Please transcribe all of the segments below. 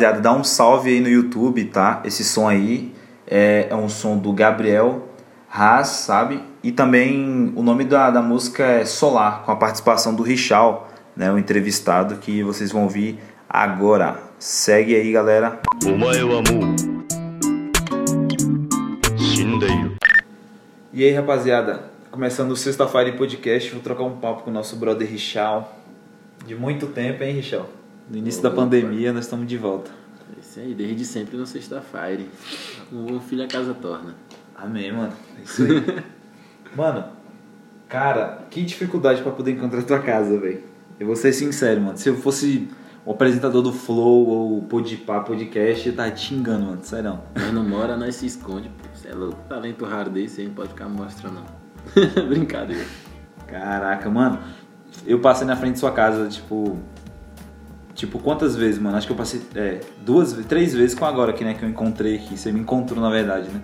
rapaziada, dá um salve aí no YouTube, tá? Esse som aí é, é um som do Gabriel Haas, sabe? E também o nome da, da música é Solar, com a participação do Richal, né? O entrevistado que vocês vão ouvir agora. Segue aí, galera. E aí, rapaziada? Começando o sexta-feira Podcast, vou trocar um papo com o nosso brother Richal. De muito tempo, hein, Richal? No início da pandemia, nós estamos de volta. É Isso aí, desde sempre no sexta-feira. Um filho a casa torna. Amém, mano. É isso aí. mano, cara, que dificuldade pra poder encontrar tua casa, velho. Eu vou ser sincero, mano. Se eu fosse o apresentador do Flow ou Podpah podcast, eu tava te xingando, mano. Sério. Nós não mora, nós se esconde. pô. Você é louco. Talento raro desse aí não pode ficar mostrando, não. Brincadeira. Caraca, mano. Eu passei na frente de sua casa, tipo. Tipo, quantas vezes, mano? Acho que eu passei é, duas, três vezes com agora aqui, né? Que eu encontrei aqui. Você me encontrou, na verdade, né?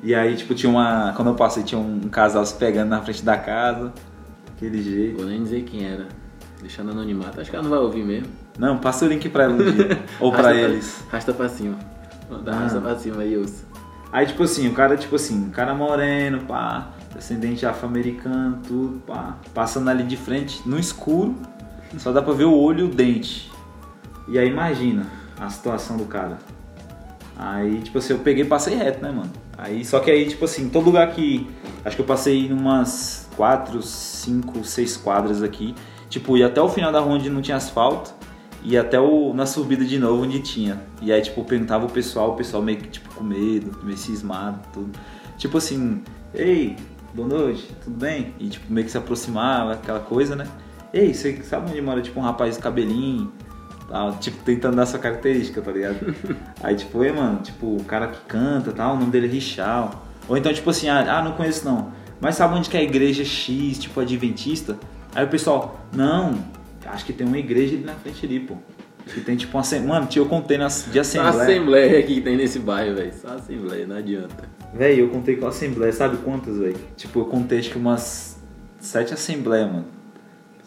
E aí, tipo, tinha uma. Quando eu passei, tinha um, casal se pegando na frente da casa. Aquele jeito. Vou nem dizer quem era. Deixando anonimato. Acho que ela não vai ouvir mesmo. Não, passa o link pra ela um dia. ou pra Arrasta eles. Rasta pra cima. Dá Ah. rasta pra cima aí, ouça. Aí, tipo assim, o cara, tipo assim, um cara moreno, pá, descendente afro-americano, tudo, pá, passando ali de frente, no escuro, só dá pra ver o olho e o dente. E aí, imagina a situação do cara. Aí, tipo assim, eu peguei e passei reto, né, mano? Aí, só que aí, tipo assim, todo lugar que. Acho que eu passei em umas 4, 5, 6 quadras aqui. Tipo, ia até o final da rua onde não tinha asfalto. E até o, na subida de novo onde tinha. E aí, tipo, perguntava o pessoal, o pessoal meio que, tipo, com medo, meio cismado, tudo. Tipo assim, ei, boa noite, tudo bem? E, tipo, meio que se aproximava, aquela coisa, né? Ei, você sabe onde mora, tipo, um rapaz de cabelinho? Tal, tipo, tentando dar sua característica, tá ligado? aí, tipo, ei, mano, tipo, o cara que canta, tal, o nome dele é Richal. Ou então, tipo assim, ah, ah, não conheço não. Mas sabe onde que é a igreja X, tipo, adventista? Aí o pessoal, não, acho que tem uma igreja ali na frente ali, pô. Que tem tipo uma assembleia. Mano, tio, eu contei na, de Só a assembleia. assembleia que tem nesse bairro, velho. Só assembleia, não adianta. Véi, eu contei com a assembleia, sabe quantas, véi? Tipo, eu contei acho que umas sete assembleias, mano.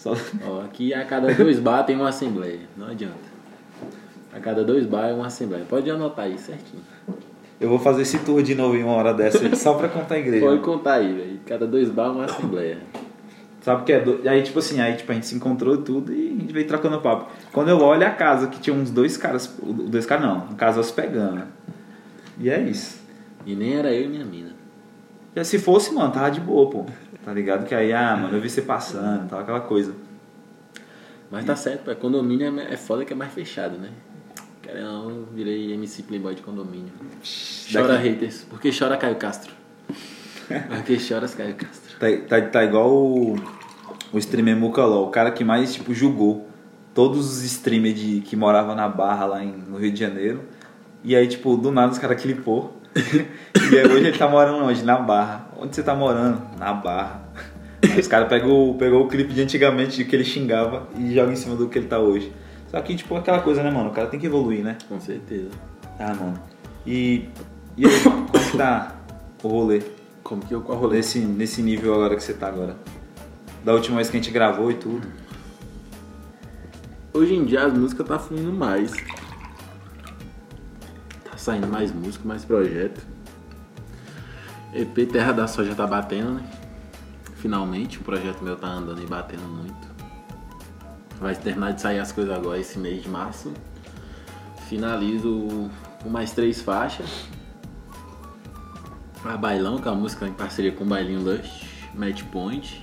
Só... Ó, aqui a cada dois bar tem uma assembleia. Não adianta. A cada dois bar é uma assembleia. Pode anotar aí certinho. Eu vou fazer esse tour de novo em uma hora dessa aí, só pra contar a igreja. Pode contar aí, velho. Cada dois bar uma assembleia. Sabe o que é? do- Aí, tipo assim, aí tipo, a gente se encontrou e tudo e a gente veio trocando papo. Quando eu olho a casa, que tinha uns dois caras, dois caras não, um casal se pegando. E é isso. E nem era eu e minha mina. Já se fosse, mano, tava de boa, pô. Tá ligado? Que aí, ah, mano, eu vi você passando, tal, aquela coisa. Mas tá certo, pô. Condomínio é é foda que é mais fechado, né? Não, eu virei MC Playboy de condomínio. Chora Daqui- haters. Por que chora Caio Castro? Por que choras Caio Castro? Tá, tá, tá igual o, o streamer Mucaló, o cara que mais, tipo, julgou todos os streamers de, que moravam na Barra lá em, no Rio de Janeiro. E aí, tipo, do nada os caras clipou. e aí hoje ele tá morando onde? Na Barra. Onde você tá morando? Na Barra. Aí os caras pegou, pegou o clipe de antigamente de que ele xingava e joga em cima do que ele tá hoje. Só que, tipo, aquela coisa, né, mano? O cara tem que evoluir, né? Com certeza. Ah, mano. E, e aí, como que tá o rolê? Como que eu qual rolê? Nesse, nesse nível agora que você tá agora. Da última vez que a gente gravou e tudo. Hoje em dia as músicas tá fluindo mais. Tá saindo mais música, mais projeto. EP Terra da Soja tá batendo, né? Finalmente, o projeto meu tá andando e batendo muito. vai terminar de sair as coisas agora esse mês de março. Finalizo com mais três faixas. A Bailão, que é uma música em parceria com o Bailinho Lush, Match Point.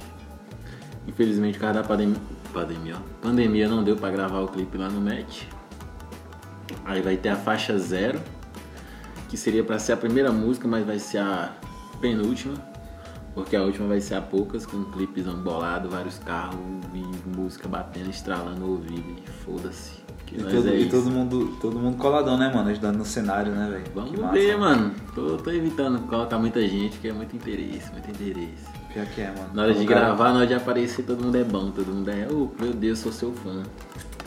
Infelizmente, por causa da pandemia, pandemia, não deu pra gravar o clipe lá no Match. Aí vai ter a faixa zero, que seria pra ser a primeira música, mas vai ser a penúltima. Porque a última vai ser a poucas, com um clipezão bolado, vários carros e música batendo, estralando o ouvido. E foda-se. E, todo, é e todo mundo, todo mundo coladão, né, mano? Ajudando no cenário, né, velho? Vamos massa. ver, mano. Tô, tô evitando colocar muita gente, que é muito interesse, muito interesse. Pior que é, mano. Na hora de Colocaram- gravar, na hora de aparecer, todo mundo é bom, todo mundo é, oh, meu Deus, sou seu fã.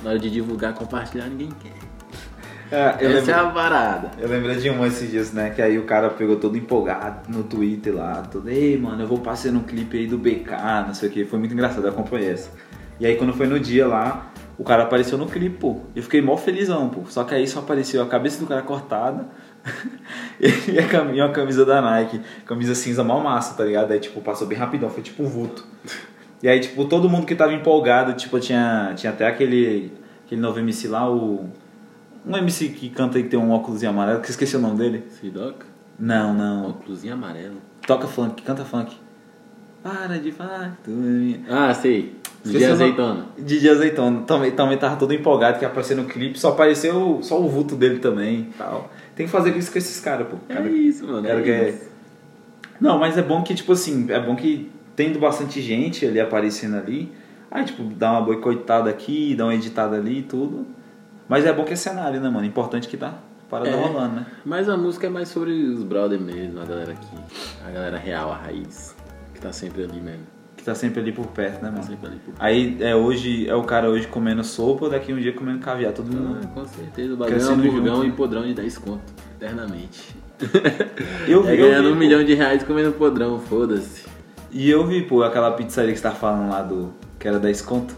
Na hora de divulgar, compartilhar, ninguém quer. É, eu, Essa é lembro, a parada. eu lembrei de um esses dias, né? Que aí o cara pegou todo empolgado no Twitter lá. Todo, ei, mano, eu vou passar no clipe aí do BK, não sei o que. Foi muito engraçado, eu acompanhei essa. E aí quando foi no dia lá, o cara apareceu no clipe, pô. Eu fiquei mó felizão, pô. Só que aí só apareceu a cabeça do cara cortada e, a cam- e uma camisa da Nike. Camisa cinza mal massa, tá ligado? Aí, tipo, passou bem rapidão, foi tipo um vulto. E aí, tipo, todo mundo que tava empolgado, tipo, tinha, tinha até aquele, aquele novo MC lá, o... Um MC que canta que tem um óculos amarelo, que esqueci o nome dele. Sidoc, Não, não. óculosinho amarelo. Toca funk, canta funk. Para de falar, tu é minha. Ah, sei. Nome. azeitona. Didi Azeitona. Também, também tava todo empolgado que ia aparecer no clipe, só apareceu só o vulto dele também e tal. Tem que fazer isso com esses caras, pô. Cara, É isso, mano. cara é que é- isso. Não, mas é bom que, tipo assim, é bom que tendo bastante gente ali aparecendo ali, aí, tipo, dá uma boicotada aqui, dá uma editada ali e tudo. Mas é bom que é cenário, né, mano? Importante que tá parada É. rolando, né? Mas a música é mais sobre os brother mesmo, a galera aqui. A galera real, a raiz. Que tá sempre ali mesmo. Que tá sempre ali por perto, né, Tá mano? sempre ali por Aí é hoje, é o cara hoje comendo sopa, daqui um dia comendo caviar, todo Ah, mundo. com certeza, o bagulho é um junto, e né? podrão de 10 conto, eternamente. Eu vi, é eu ganhando vi, um pô. milhão de reais comendo podrão, foda-se. E eu vi, pô, aquela pizzaria que você tá falando lá do. que era 10 conto.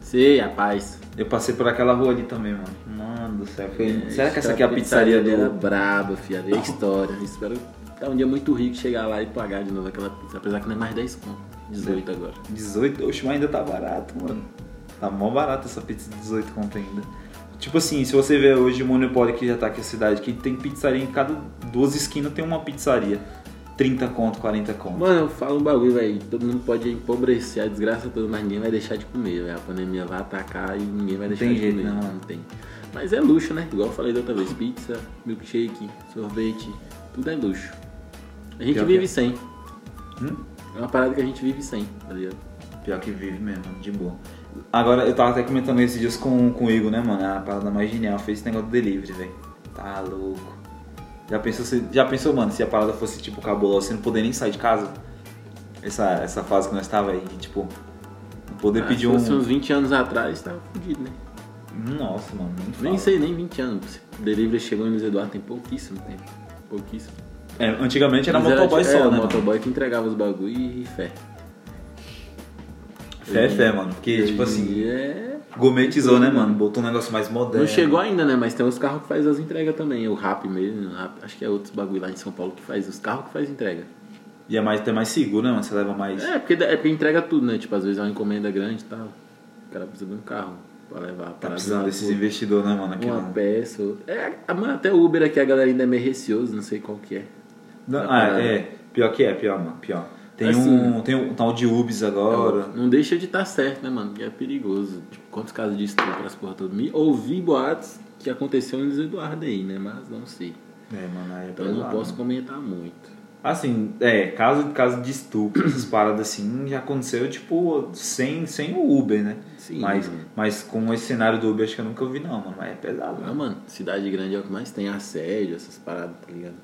Sei, rapaz. Eu passei por aquela rua ali também, mano. Mano do céu. foi- É, Será que essa aqui é a pizzaria dele Era do. braba, filha. É história. Espero estar um dia muito rico chegar lá e pagar de novo aquela pizza. Apesar que não é mais 10 conto. 18 agora. 18? Oxe, mas ainda tá barato, mano. Tá mó barato essa pizza de 18 conto ainda. Tipo assim, se você ver hoje o Monopólio que já tá aqui na cidade, que tem pizzaria em cada duas esquinas tem uma pizzaria. 30 conto, 40 conto. Mano, eu falo um bagulho, velho. Todo mundo pode empobrecer a desgraça toda, mas ninguém vai deixar de comer, velho. A pandemia vai atacar e ninguém vai Não deixar tem de jeito, comer. mano? Não tem. Mas é luxo, né? Igual eu falei da outra vez. Pizza, milkshake, sorvete, tudo é luxo. A gente Pior vive é. sem. Hum? É uma parada que a gente vive sem, tá ligado? Pior que vive mesmo, de boa. Agora, eu tava até comentando esses dias com, com o Igor, né, mano? A parada mais genial foi esse negócio do delivery, velho. Tá louco. Já pensou, se, já pensou, mano, se a parada fosse tipo cabulosa, você não poder nem sair de casa? Essa, essa fase que nós tava aí, tipo, não poder Ah, pedir se um. fosse uns 20 anos atrás, tava fudido, né? Nossa, mano, nem, Nem sei, nem 20 anos. O delivery chegou em Luiz Eduardo tem pouquíssimo tempo. Pouquíssimo. É, antigamente era Mas motoboy é, só, né? o mano? motoboy que entregava os bagulho e fé. Fé é fé, mano. Porque, tipo assim, é... gourmetizou, né, mano? Botou um negócio mais moderno. Não chegou ainda, né? Mas tem uns carros que faz as entregas também. O Rap mesmo. Rap- acho que é outros bagulho lá em São Paulo que faz. Os carros que faz entrega. E é mais, até mais seguro, né, mano? Você leva mais. É porque, é porque entrega tudo, né? Tipo, às vezes é uma encomenda grande e tal. O cara precisa de um carro pra levar Tá parada precisando desses investidores, né, mano? Aqui Uma não. peça. outra. É, mano, até o Uber aqui a galera ainda é meio receoso, não sei qual que é. Não, ah, parado. é. Pior que é, pior, mano. Pior. Tem Assim, um. Tem um tal de Ubis agora. Não deixa de estar certo, né, mano? Que é perigoso. Tipo, quantos casos de estupro as porra toda? Me ouvi boatos que aconteceu em Eduardo aí, né? Mas não sei. É, mano, aí é Então eu não posso né? comentar muito. Assim, é, caso, caso de estupro, essas paradas assim, já aconteceu, tipo, sem, sem o Uber, né? Sim, Mas, mano. mas com esse cenário do Uber, acho que eu nunca ouvi, não, mano. Mas é pesado, né? mano, cidade grande é o que mais tem assédio, essas paradas, tá ligado?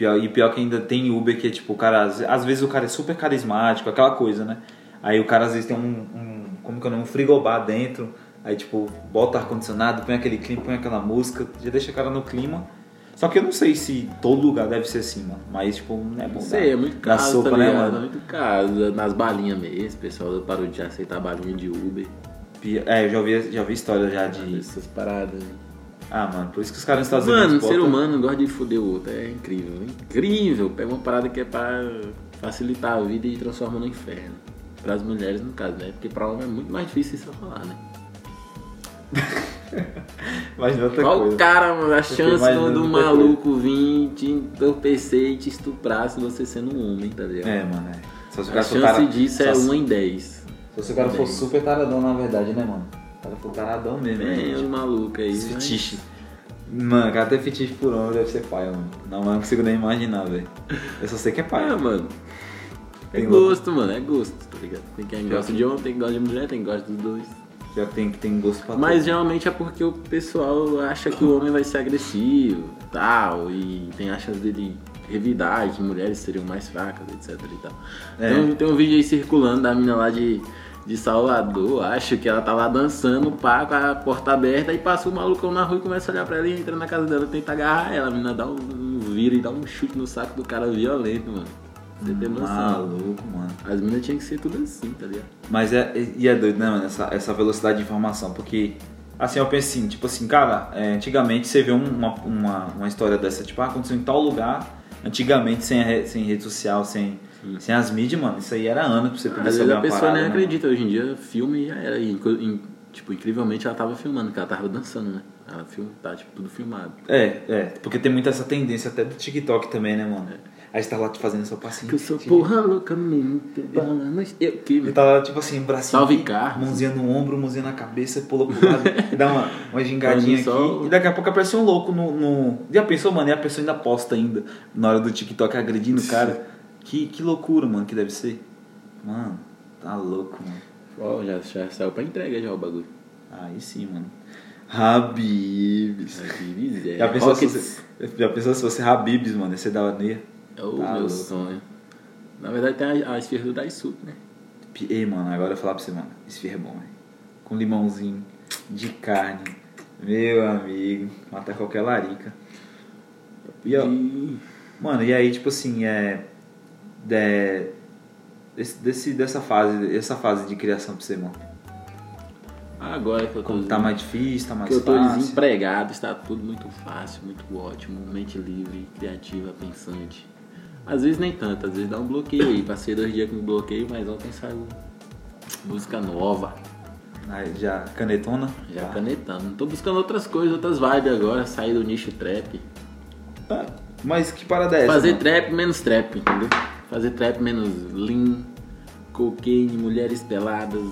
Pior, e pior que ainda tem Uber que é tipo, o cara, às, às vezes o cara é super carismático, aquela coisa, né? Aí o cara às vezes tem um, um como que é o nome, um frigobar dentro, aí tipo, bota ar-condicionado, põe aquele clima, põe aquela música, já deixa o cara no clima. Só que eu não sei se todo lugar deve ser assim, mano. Mas, tipo, não é bom. Não sei, é muito Da caso, sopa, tá né, ligado? É mano? muito caso. Nas balinhas mesmo, o pessoal parou de aceitar balinha de Uber. É, eu já ouvi, já ouvi história já de. Essas paradas. Ah, mano, por isso que os caras nos Estados Mano, o Unidos. ser botam- humano gosta de foder o outro. É incrível, incrível. Pega uma parada que é pra facilitar a vida e transforma no inferno. Pras mulheres, no caso, né? Porque pra homem é muito mais difícil isso falar, né? Imagina outra Qual coisa. cara, mano, a chance do, do maluco vir te entorpecer e te estuprar se você sendo um homem, tá ligado? É, mano, é. Só A chance cara- disso só é se- 1 em 10. Só se o cara for super taradão, na verdade, né, mano? Cara for taradão mesmo, né, os gente? malucos aí. Mas- fetiche. Mano, cara, até fetiche por homem deve ser pai, mano. Não, mas não consigo nem imaginar, velho. Eu só sei que é pai. Ah, mano. É Tem gosto, mano, é gosto, tá ligado? Tem quem gosta de homem, tem quem gosta de mulher, tem quem gosta dos dois. Já tem que tem gosto pra Mas tudo. geralmente é porque o pessoal acha que o homem vai ser agressivo tal, e tem achas dele revidar, que mulheres seriam mais fracas, etc e tal. É. Então, tem um vídeo aí circulando da menina lá de, de Salvador, acho que ela tá lá dançando, pá, com a porta aberta, e passa o malucão na rua e começa a olhar pra ela e entra na casa dela, tenta agarrar ela, a menina dá um, um vira e dá um chute no saco do cara violento, mano. Você tem noção. Maluco, mano. As meninas tinham que ser tudo assim, tá ligado? Mas é, e é doido, né, mano, essa, essa velocidade de informação, porque, assim, eu penso assim, tipo assim, cara, é, antigamente você vê um- uma, uma, uma história dessa, tipo, ah, aconteceu em tal lugar, antigamente sem, re- sem rede social, sem, sem as mídias, mano, isso aí era anos pra você poder Às vezes a pessoa parada, nem né, acredita, hoje em dia filme já era. E, tipo, incrivelmente ela tava filmando, que ela tava dançando, né? Ela film, tá tipo tudo filmado. É, é, porque tem muita essa tendência até do TikTok também, né, mano? Aí você tá lá te fazendo seu passinho. Que eu sou porra loucamente balando. Eu que E tá lá, tipo assim, bracinho Salve, Carlos. mãozinha no ombro, mãozinha na cabeça, pula pro lado, e dá uma, uma gingadinha aqui. E daqui a pouco aparece um louco no, no... Já pensou, mano? E a pessoa ainda posta ainda, na hora do TikTok, agredindo o cara. Que, que loucura, mano, que deve ser. Mano, tá louco, mano. Ó, já, já saiu pra entrega já o bagulho. Aí sim, mano. Habibs. Aqui, Já pensou, se você, já pensou se fosse Habibs, mano? Ia ser da hora. É o Tá meu louco. sonho. Na verdade tem a, a esfirra do Daisuke, né? Ei, mano, agora eu vou falar pra você, mano. Esfirra é bom, velho. Com limãozinho, de carne. Meu amigo, mata qualquer larica. E, ó, E- mano, e aí, tipo assim, é. É desse, dessa fase, essa fase de criação pra você, mano. Agora que eu tô, Como tá mais difícil, tá mais que eu tô fácil. desempregado, está tudo muito fácil, muito ótimo, mente livre, criativa, pensante. Às vezes nem tanto, às vezes dá um bloqueio aí. Passei dois dias com bloqueio, mas ontem saiu música nova. Aí já canetona? Já canetando. Tô buscando outras coisas, outras vibes agora, sair do nicho trap. Tá. Mas que parada é essa? Fazer mano? trap menos trap, entendeu? Fazer trap menos lean, cocaine, mulheres peladas,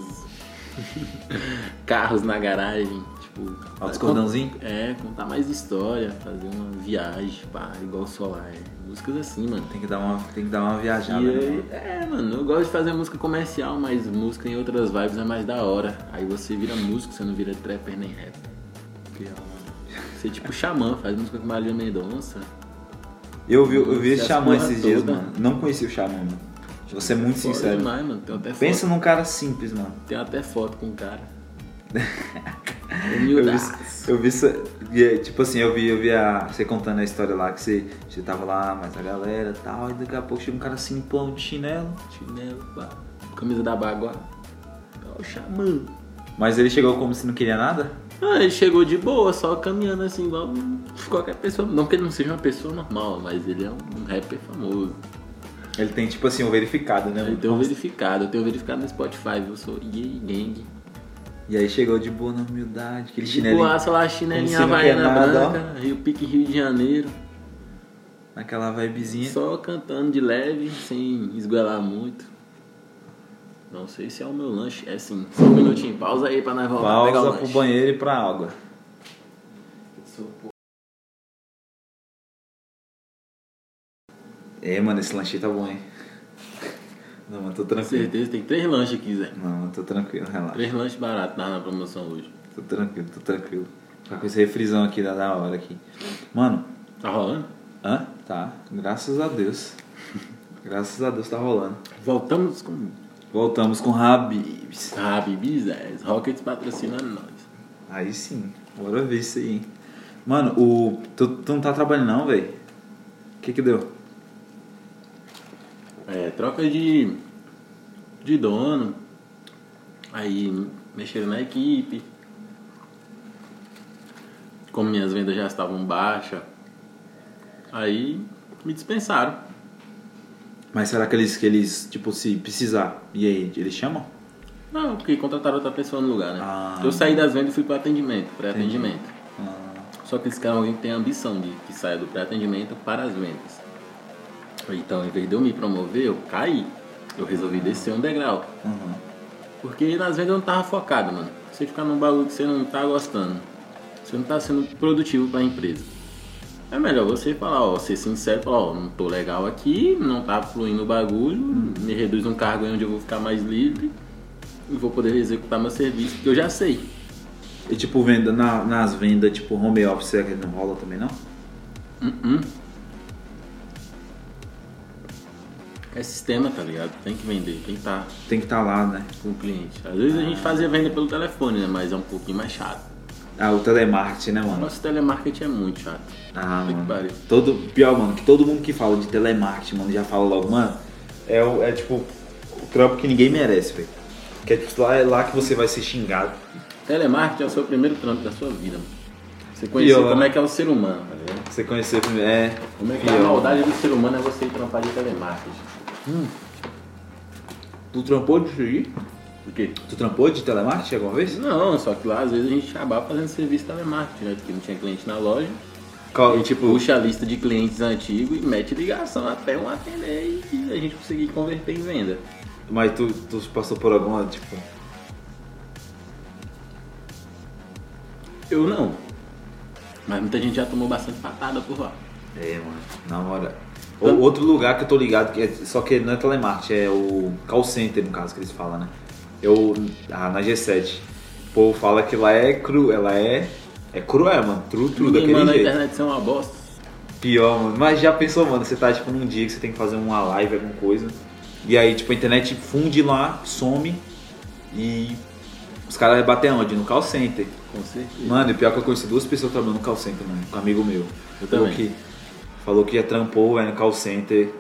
carros na garagem, tipo. Altos cordãozinho? É, contar mais história, fazer uma viagem, pá, igual solar. Músicas assim, mano. Tem que dar uma, tem que dar uma viajada, E né, é, mano, eu gosto de fazer música comercial, mas música em outras vibes é mais da hora. Aí você vira músico, você não vira trapper nem rapper. Você é tipo xamã, faz música com Marília Mendonça. Eu vi, eu vi esse xamã esses dias, toda. mano. Não conheci o xamã, mano. Vou ser muito Foda sincero. demais, mano. Tem até foto. Pensa num cara simples, mano. Tem até foto com o cara. Eu vi, eu vi é, tipo assim, eu vi, eu vi a, você contando a história lá que você, você tava lá, mas a galera e tal, e daqui a pouco chega um cara simplão de chinelo. Chinelo, pá. Camisa da Bagua. Ó, o xamã. Mas ele chegou como se não queria nada? Ah, ele chegou de boa, só caminhando assim, igual qualquer pessoa. Não que ele não seja uma pessoa normal, mas ele é um rapper famoso. Ele tem tipo assim, o verificado, né? Ele tem um verificado, eu tenho verificado no Spotify, eu sou Yay Gang. E aí chegou de boa na humildade, aquele chinelinho. boaça lá, chinelinha havaiana branca, Rio Pique Rio de Janeiro. Naquela vibezinha. Só cantando de leve, sem esguelar muito. Não sei se é o meu lanche. É sim. Só um minutinho. Pausa aí pra nós voltar a pegar o Pausa pro lanche. banheiro e pra água. É, mano, esse lanchinho tá bom, hein? Não, mano, tô Com tranquilo. certeza, tem três lanches aqui, Zé. Não, mano, tô tranquilo, relaxa. Três lanches baratos tá na promoção hoje. Tô tranquilo, tô tranquilo. Tá com esse refrisão aqui da da hora aqui. Mano, Tá rolando? hã? Tá. Graças a Deus. Graças a Deus tá rolando. Voltamos com Voltamos com Habibs. Habibs, Zé. Rockets patrocinando nós. Aí sim, bora ver isso aí, hein? Mano, o. Tu, tu não tá trabalhando não, velho? O que que deu? É, troca de, de dono. Aí mexeram na equipe. Como minhas vendas já estavam baixas. Aí me dispensaram. Mas será que eles, que eles, tipo, se precisar, e aí, eles chamam? Não, porque contrataram outra pessoa no lugar, né? Ah. Eu saí das vendas e fui pro atendimento, pré-atendimento. Só que eles querem alguém que tenha ambição de que saia do pré-atendimento para as vendas. Então, em vez de eu me promover, eu caí. Eu resolvi descer um degrau. Porque nas vendas eu não tava focado, mano. Você ficar num bagulho que você não tá gostando. Você não tá sendo produtivo para a empresa. É melhor você falar, ó, ser sincero, falar, ó, não tô legal aqui, não tá fluindo o bagulho, me reduz um cargo aí onde eu vou ficar mais livre e vou poder executar meu serviço, que eu já sei. E tipo, venda na- nas vendas, tipo, home office, será que não rola também, não? Uh-uh. É sistema, tá ligado? Tem que vender, tem que estar Tem que estar lá, né? com o cliente. Às vezes a gente fazia venda pelo telefone, né? Mas é um pouquinho mais chato. Ah, o telemarketing, né, mano? Nosso telemarketing é muito chato. Ah, que mano. pariu. Todo, pior, mano, que todo mundo que fala de telemarketing, mano, já fala logo, mano, é, o- é tipo o trampo que ninguém merece, velho. Que é tipo, lá, é lá que você vai ser xingado. Telemarketing é o seu primeiro trampo da sua vida, mano. Você conhecer como é que é o ser humano, tá ligado? Você conhecer primeiro. É. Como é que é a maldade do ser humano é você ir trampar de telemarketing. Tu trampou disso aí? Por quê? Tu trampou de telemarketing alguma vez? Não, só que lá às vezes a gente acabava fazendo serviço telemarketing, né? Porque não tinha cliente na loja. Qual- A gente puxa a lista de clientes antigos e mete ligação até um atender e a gente conseguir converter em venda. Mas tu, tu passou por alguma, tipo. Eu não. Mas muita gente já tomou bastante patada por lá. É, mano, na hora. O- outro lugar que eu tô ligado, que é, só que não é telemarketing, é o call center, no caso, que eles falam, né? Eu, ah, na G7. O povo fala que lá é cru, ela é. É cruel, mano. Tru, tru, daquele manda a jeito. internet ser uma bosta. Pior, mano. Mas já pensou, mano, você tá tipo num dia que você tem que fazer uma live, alguma coisa. E aí, tipo, a internet funde lá, some e os caras vão bater onde? No call center. Com certeza. Mano, e pior que eu conheci duas pessoas trabalhando no call center, mano, um amigo meu. Eu falou também. Que, falou que já trampou, velho, no call center.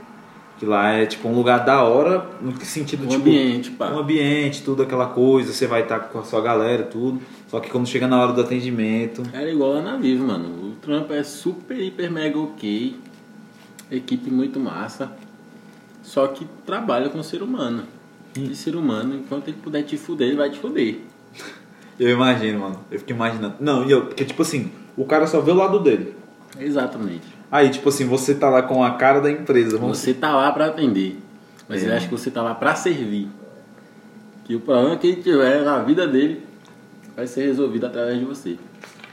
Que lá é tipo um lugar da hora, no que sentido, Um tipo. ambiente, pá. Um ambiente, tudo aquela coisa, você vai estar com a sua galera, tudo. Só que quando chega na hora do atendimento. Era igual lá na Vivo, mano. O trampo é super, hiper, mega ok. Equipe muito massa. Só que trabalha com ser humano. E ser humano, enquanto ele puder te fuder, ele vai te fuder. Eu imagino, mano. Eu fico imaginando. Não, e eu, porque tipo assim, o cara só vê o lado dele. Exatamente. Aí, tipo assim, você tá lá com a cara da empresa. Vamos... Você tá lá pra atender. Mas É. ele acha que você tá lá pra servir. Que o problema que ele tiver na vida dele vai ser resolvido através de você.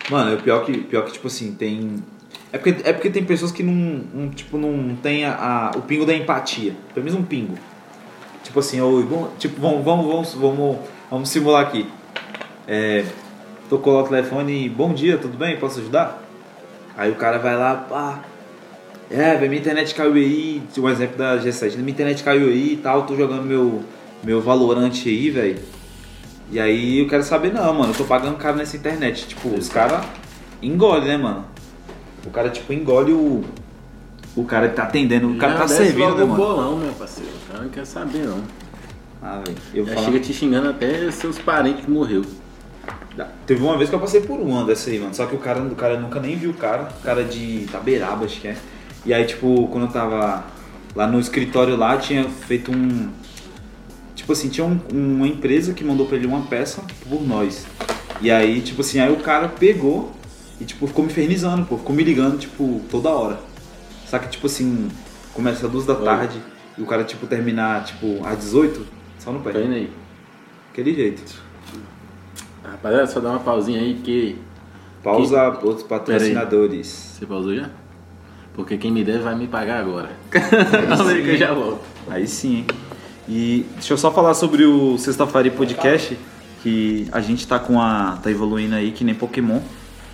Mano, é pior que, pior que, tipo assim, tem. É porque, é porque tem pessoas que não, não, tipo, não tem a, a- o pingo da empatia. Pelo menos um pingo. Tipo assim, oi, bom, tipo, vamos, vamos, vamos, vamos, vamos simular aqui. É, tocou lá o telefone e, bom dia, tudo bem? Posso ajudar? Aí o cara vai lá, pá. É, minha internet caiu aí. Um exemplo da G7. Minha internet caiu aí e tal, tô jogando meu, meu Valorante aí, velho. E aí eu quero saber, não, mano, eu tô pagando caro nessa internet. Tipo, os caras engolem, né, mano? O cara, tipo, engole o. O cara que tá atendendo, o cara Já tá servindo, né, o mano? bolão, meu parceiro. O cara não quer saber, não. Ah, velho. Falo. chega te xingando até seus parentes que morreu. Teve uma vez que eu passei por uma dessa aí, mano. Só que o cara, o cara nunca nem viu o cara. O cara de Itaberaba, acho que é. E aí, tipo, quando eu tava lá no escritório lá, tinha feito um. Tipo assim, tinha um- uma empresa que mandou pra ele uma peça por nós. E aí, tipo assim, aí o cara pegou e, tipo, ficou me infernizando, pô. Ficou me ligando, tipo, toda hora. Só que, tipo assim, começa às duas da Oi. tarde e o cara, tipo, terminar, tipo, às 18, só no pé. indo aí. Aquele jeito. Rapaziada, só dá uma pausinha aí que. Pausa outros patrocinadores. Você pausou já? Porque quem me deve vai me pagar agora. Calma aí que eu já volto. Aí sim, hein? E deixa eu só falar sobre o Sexta-feira Podcast, que a gente tá com a. tá evoluindo aí que nem Pokémon,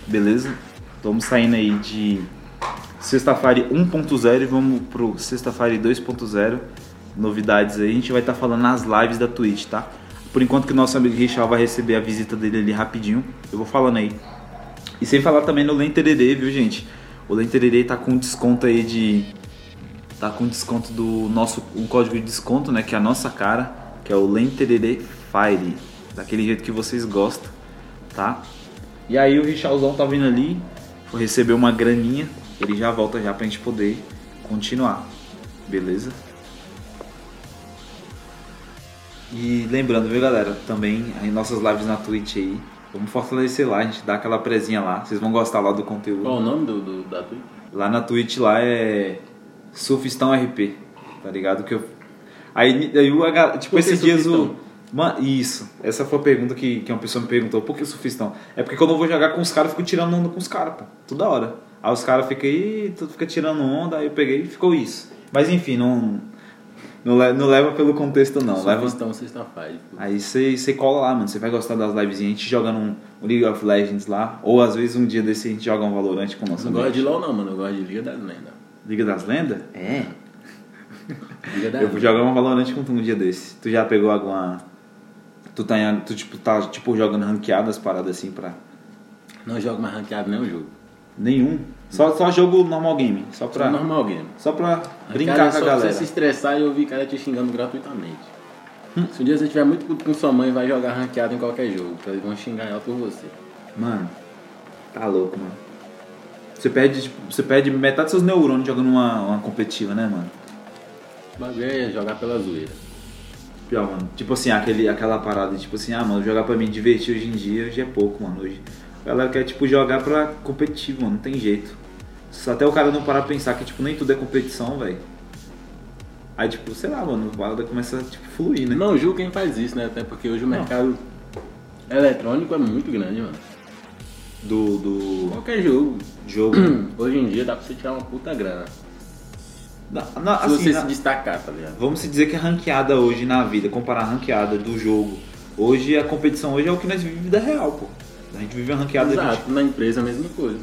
beleza? Vamos saindo aí de Sexta-feira 1.0 e vamos pro Sexta-feira 2.0. Novidades aí, a gente vai estar falando nas lives da Twitch, tá? Por enquanto que nosso amigo Richard vai receber a visita dele ali rapidinho, eu vou falando aí. E sem falar também no Lentererê, viu, gente? O Lentererê tá com desconto aí de. Tá com desconto do nosso. Um código de desconto, né? Que é a nossa cara, que é o Lentererê Fire. Daquele jeito que vocês gostam, tá? E aí o Richalzão tá vindo ali, foi receber uma graninha. Ele já volta já pra gente poder continuar. Beleza? E lembrando, viu galera, também em nossas lives na Twitch aí. Vamos fortalecer lá, a gente dá aquela presinha lá. Vocês vão gostar lá do conteúdo. Qual o nome do, do- da Twitch? Lá na Twitch lá é Surfistão RP, tá ligado? Que eu... Aí, aí o H- tipo, esses dias o. Mano, isso. Essa foi a pergunta que, que uma pessoa me perguntou. Por que surfistão? É porque quando eu vou jogar com os caras, eu fico tirando onda com os caras, pô. Toda hora. Aí os caras ficam aí, fica tirando onda, aí eu peguei e ficou isso. Mas enfim, não. Não, não leva pelo contexto, não. Leva, Surfistão sexta-feira. Aí você cola lá, mano. Você vai gostar das livezinhas. A gente joga num um League of Legends lá. Ou às vezes um dia desse a gente joga um Valorant com o nosso Não gosto de LOL não, mano. Eu gosto de Liga das Lendas. Liga das Lendas? É. Liga das Eu vou jogar um Valorant com tu um dia desse. Tu já pegou alguma. Tu tá, em- tu, tipo, tá tipo jogando ranqueadas paradas assim pra. Não jogo mais ranqueado nenhum jogo. Nenhum. Só, só jogo normal game. Só Pra... pra. normal game. Só pra brincar Ranqueado é com a só pra galera. você se estressar e ouvir cara te xingando gratuitamente. Se um dia você tiver muito puto com sua mãe, vai jogar ranqueado em qualquer jogo. Eles vão xingar ela por você. Mano, tá louco, mano. Você perde, tipo, você perde metade dos seus neurônios jogando uma, uma competitiva, né, mano? O bagulho é jogar pela zoeira. Pior, mano. Tipo assim, aquele, aquela parada, tipo assim, ah, mano, jogar pra me divertir hoje em dia hoje é pouco, mano. Hoje. A galera quer, tipo, jogar pra competitivo, mano. Não tem jeito. Só Até o cara não parar pra pensar que, tipo, nem tudo é competição, velho. Aí, tipo, sei lá, mano, a parada começa a, tipo, fluir, né? Não julgo quem faz isso, né? Até porque hoje o mercado eletrônico é muito grande, mano. Do, do Qualquer jogo. jogo. Hoje em dia dá pra você tirar uma puta grana. Na- na- Se assim, você na- se destacar, tá ligado? Vamos se dizer que a ranqueada hoje na vida, comparar a ranqueada do jogo. Hoje a competição hoje é o que nós vivemos vida real, pô. A gente vive uma ranqueada Exato, na empresa é a mesma coisa.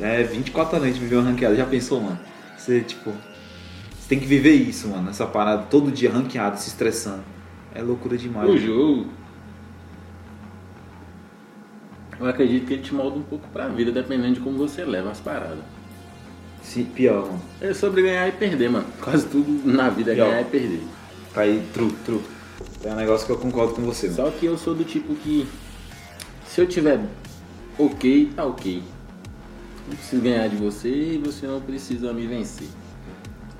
É, 24 anos a gente viveu uma ranqueada. Já pensou, mano? Você, tipo. Você tem que viver isso, mano. Essa parada todo dia ranqueado, se estressando. É loucura demais. O jogo. Eu acredito que ele te molda um pouco pra vida, dependendo de como você leva as paradas. Sim, pior, mano. É sobre ganhar e perder, mano. Quase tudo na vida é Pior. ganhar e perder. Tá aí, true, true. É um negócio que eu concordo com você, mano. Só que eu sou do tipo que. Se eu tiver ok, tá ok. Não preciso ganhar de você e você não precisa me vencer.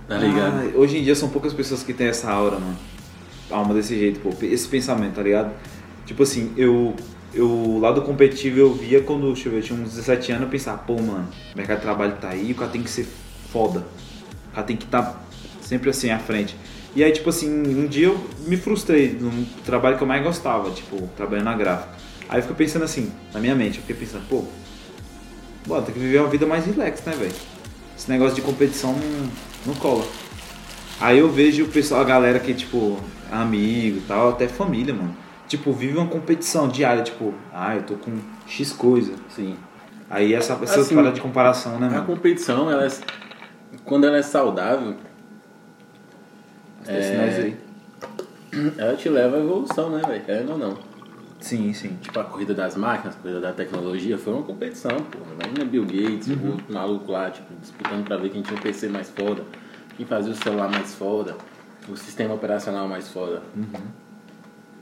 Tá ligado? Ah, hoje em dia são poucas pessoas que têm essa aura, mano. Alma desse jeito, pô. Esse pensamento, tá ligado? Tipo assim, eu. Eu, o lado competitivo eu via quando deixa eu ver, eu tinha uns 17 anos, eu pensava, pô, mano, o mercado de trabalho tá aí, o cara tem que ser foda. O cara tem que estar sempre assim à frente. E aí, tipo assim, um dia eu me frustrei no trabalho que eu mais gostava, tipo, trabalhando na gráfica. Aí eu fiquei pensando assim, na minha mente, eu fiquei pensando, pô, bora, tem que viver uma vida mais relax, né, velho? Esse negócio de competição não, não cola. Aí eu vejo o pessoal, a galera que, tipo, amigo e tal, até família, mano. Tipo, vive uma competição diária, tipo, ah, eu tô com X coisa. Sim. Aí essa, essa Assim, parada de comparação, né, A mano? competição, ela é- quando ela é saudável, aí. ela te leva à evolução, né, velho? Querendo ou não. Sim, sim. Tipo, a corrida das máquinas, a corrida da tecnologia, foi uma competição, pô. Imagina Bill Gates, Uhum. o outro maluco lá, tipo, disputando pra ver quem tinha o PC mais foda, quem fazia o celular mais foda, o sistema operacional mais foda. Uhum.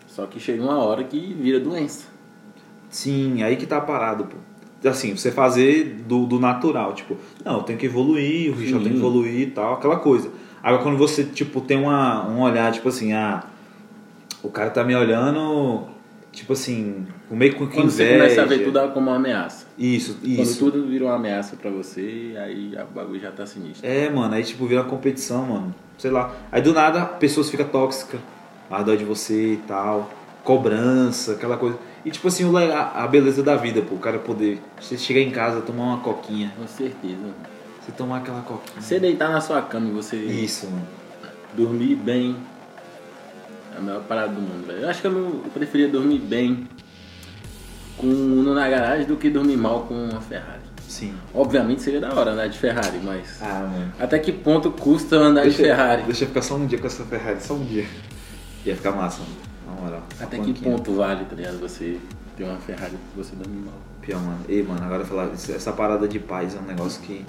Só que chega uma hora que vira doença. Sim, aí que tá parado, pô. Assim, você fazer do, do natural, tipo, não, eu tenho que evoluir, o Richard tem que evoluir e tal, aquela coisa. Agora quando você, tipo, tem uma, um olhar, tipo assim, ah, o cara tá me olhando, tipo assim, meio com Quando você inveja. começa a ver tudo como uma ameaça. Isso, Quando isso. tudo vira uma ameaça pra você, aí o bagulho já tá sinistro. É, mano, aí tipo vira uma competição, mano. Sei lá. Aí do nada pessoas ficam tóxicas, a dó de você e tal, cobrança, aquela coisa. E tipo assim, a, a beleza da vida, pô, o cara poder. Você chegar em casa, tomar uma coquinha. Com certeza. Você tomar aquela coquinha. Você deitar na sua cama e você Isso, mano. dormir bem a melhor parada do mundo, velho. Eu acho que eu, não, preferia dormir bem com um Uno na garagem do que dormir mal com uma Ferrari. Sim. Obviamente seria da hora andar de Ferrari, mas Ah, mano. até que ponto custa andar de Ferrari? Deixa eu ficar só um dia com essa Ferrari, só um dia. Ia ficar massa, mano. Na moral. Até que ponto vale, tá ligado? Você ter uma Ferrari e você dormir mal. Pior, mano. Ei, mano, agora eu falar, essa parada de paz é um negócio que.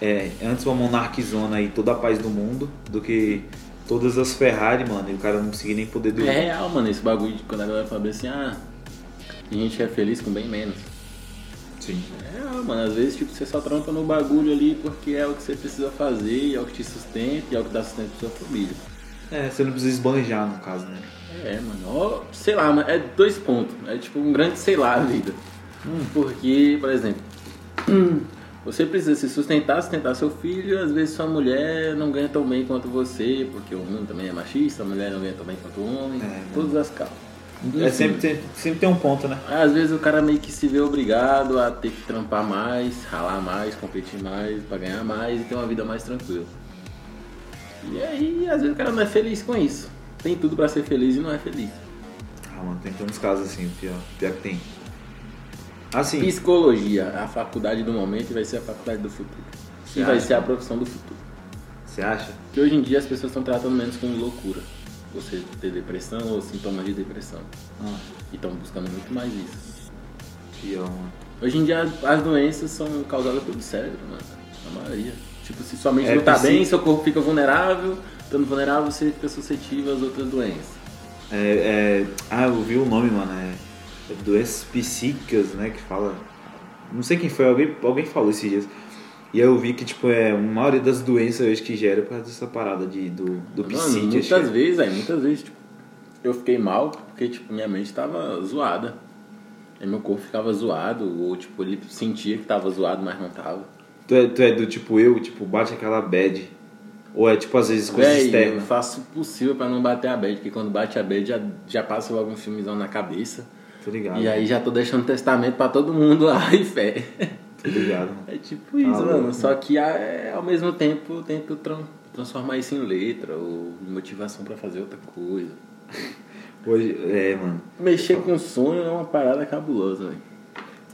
É, antes uma monarquizona aí, toda a paz do mundo, do que todas as Ferrari, mano, e o cara não conseguir nem poder dormir. É real, mano, esse bagulho de quando a galera fala assim, ah, a gente é feliz com bem menos. Sim. É real, mano, às vezes tipo, você só trampa no bagulho ali porque é o que você precisa fazer, é o que te sustenta, e é o que dá sustento pra sua família. É, você não precisa esbanjar no caso, né? É, mano, ó, sei lá, mano, é dois pontos. É tipo um grande sei lá a vida. Porque, por exemplo, você precisa se sustentar, sustentar seu filho, às vezes sua mulher não ganha tão bem quanto você, porque o homem também é machista, a mulher não ganha tão bem quanto o homem, É, todas as causas. É sempre, tem- sempre tem um ponto, né? Às vezes o cara meio que se vê obrigado a ter que trampar mais, ralar mais, competir mais, pra ganhar mais e ter uma vida mais tranquila. E aí, às vezes o cara não é feliz com isso. Tem tudo pra ser feliz e não é feliz. Ah, mano, tem uns casos assim, pior, pior que tem. Assim, Psicologia, a faculdade do momento vai ser a faculdade do futuro. E vai acha? ser a profissão do futuro. você acha? Porque hoje em dia as pessoas estão tratando menos como loucura. Você ter depressão ou sintomas de depressão. Ah, E estão buscando muito mais isso. pior, mano. Hoje em dia as doenças são causadas pelo cérebro, mano. A maioria. Tipo, se sua mente É, não tá bem, seu corpo fica vulnerável. Estando vulnerável, você fica suscetível às outras doenças. É, é, ah, eu vi o nome, mano. É doenças psíquicas, né? Que fala. Não sei quem foi, alguém, alguém falou esses dias. E eu vi que, tipo, é, a maioria das doenças hoje que gera é por causa dessa parada de, do, do psíquico. muitas é. vezes, aí, muitas vezes, tipo, eu fiquei mal porque, tipo, minha mente tava zoada. Aí meu corpo ficava zoado, ou, tipo, ele sentia que tava zoado, mas não tava. Tu é, tu é do tipo eu, tipo, bate aquela bad. Ou é, tipo, às vezes coisa Véi, eu externa. faço o possível pra não bater a bad, porque quando bate a bad já, já passa logo um filmezão na cabeça. Tô ligado. E aí já tô deixando testamento pra todo mundo lá e fé. Tô ligado. É tipo isso, Ah, mano. louco. Só que é, ao mesmo tempo eu tento tran- transformar isso em letra ou em motivação pra fazer outra coisa. Hoje, é, mano. Mexer com sonho é uma parada cabulosa, velho.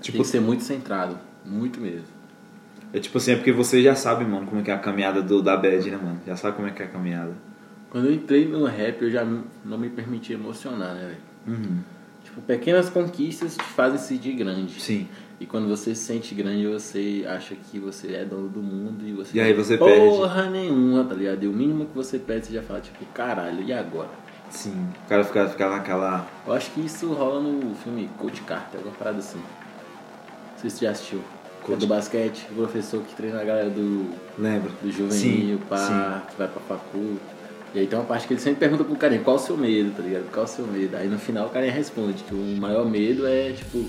Tipo- Tem que ser muito centrado. Muito mesmo. É tipo assim, é porque você já sabe, mano, como é que é a caminhada do, da bad, né, mano? Já sabe como é que é a caminhada. Quando eu entrei no rap, eu já não me permiti emocionar, né, velho? Uhum. Tipo, pequenas conquistas te fazem se sentir grande. Sim. E quando você se sente grande, você acha que você é dono do mundo e você. E aí você Porra nenhuma, tá ligado? E o mínimo que você pede, você já fala, tipo, caralho, e agora? Sim. O cara fica, fica naquela. Eu acho que isso rola no filme Coach Carter, alguma parada assim. Não sei se você já assistiu. É Coach- do basquete, o professor que treina a galera do, Lembra? do juvenil, Sim, pá, que vai pra facu. E aí tem uma parte que ele sempre pergunta pro carinha, qual o seu medo, tá ligado? Qual o seu medo? Aí no final o carinha responde que o maior medo é, tipo,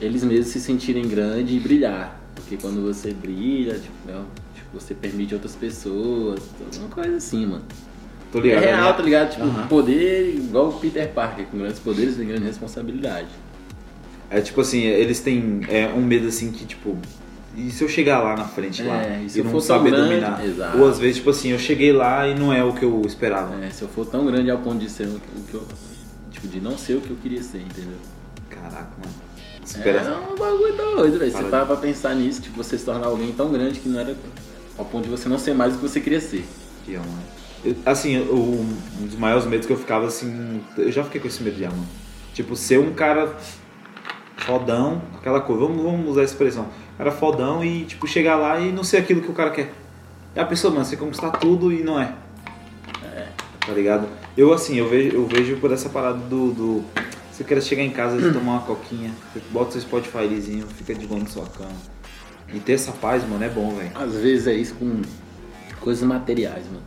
eles mesmos se sentirem grande e brilhar. Porque quando você brilha, tipo, né, tipo, você permite outras pessoas, uma coisa assim, mano. Tô É ligado. real, né? tá ligado? Tipo, Aham. poder igual o Peter Parker, com grandes poderes vem grande responsabilidade. É tipo assim, eles têm é, um medo assim que, tipo. E se eu chegar lá na frente É, lá e se eu não for saber grande, dominar? exato. Ou às vezes, tipo assim, eu cheguei lá e não é o que eu esperava. É, se eu for tão grande ao ponto de ser o que que eu. Tipo, de não ser o que eu queria ser, entendeu? Caraca, mano. É Superação. um bagulho doido, velho. Você Para pra pensar nisso, tipo, você se tornar alguém tão grande que não era ao ponto de você não ser mais o que você queria ser. Ó, mano. Eu- assim, o- um dos maiores medos que eu ficava assim. Eu já fiquei com esse medo já, mano. Tipo, ser um cara fodão, aquela coisa. Vamos, vamos usar a expressão. Cara fodão e, tipo, chegar lá e não ser aquilo que o cara quer. É a pessoa, mano, você conquistar tudo e não é. Tá ligado? Eu, assim, eu vejo, eu vejo por essa parada do. do você quer chegar em casa e tomar uma coquinha, bota seu Spotifyzinho, fica de boa na sua cama. E ter essa paz, mano, é bom, velho. Às vezes é isso com coisas materiais, mano.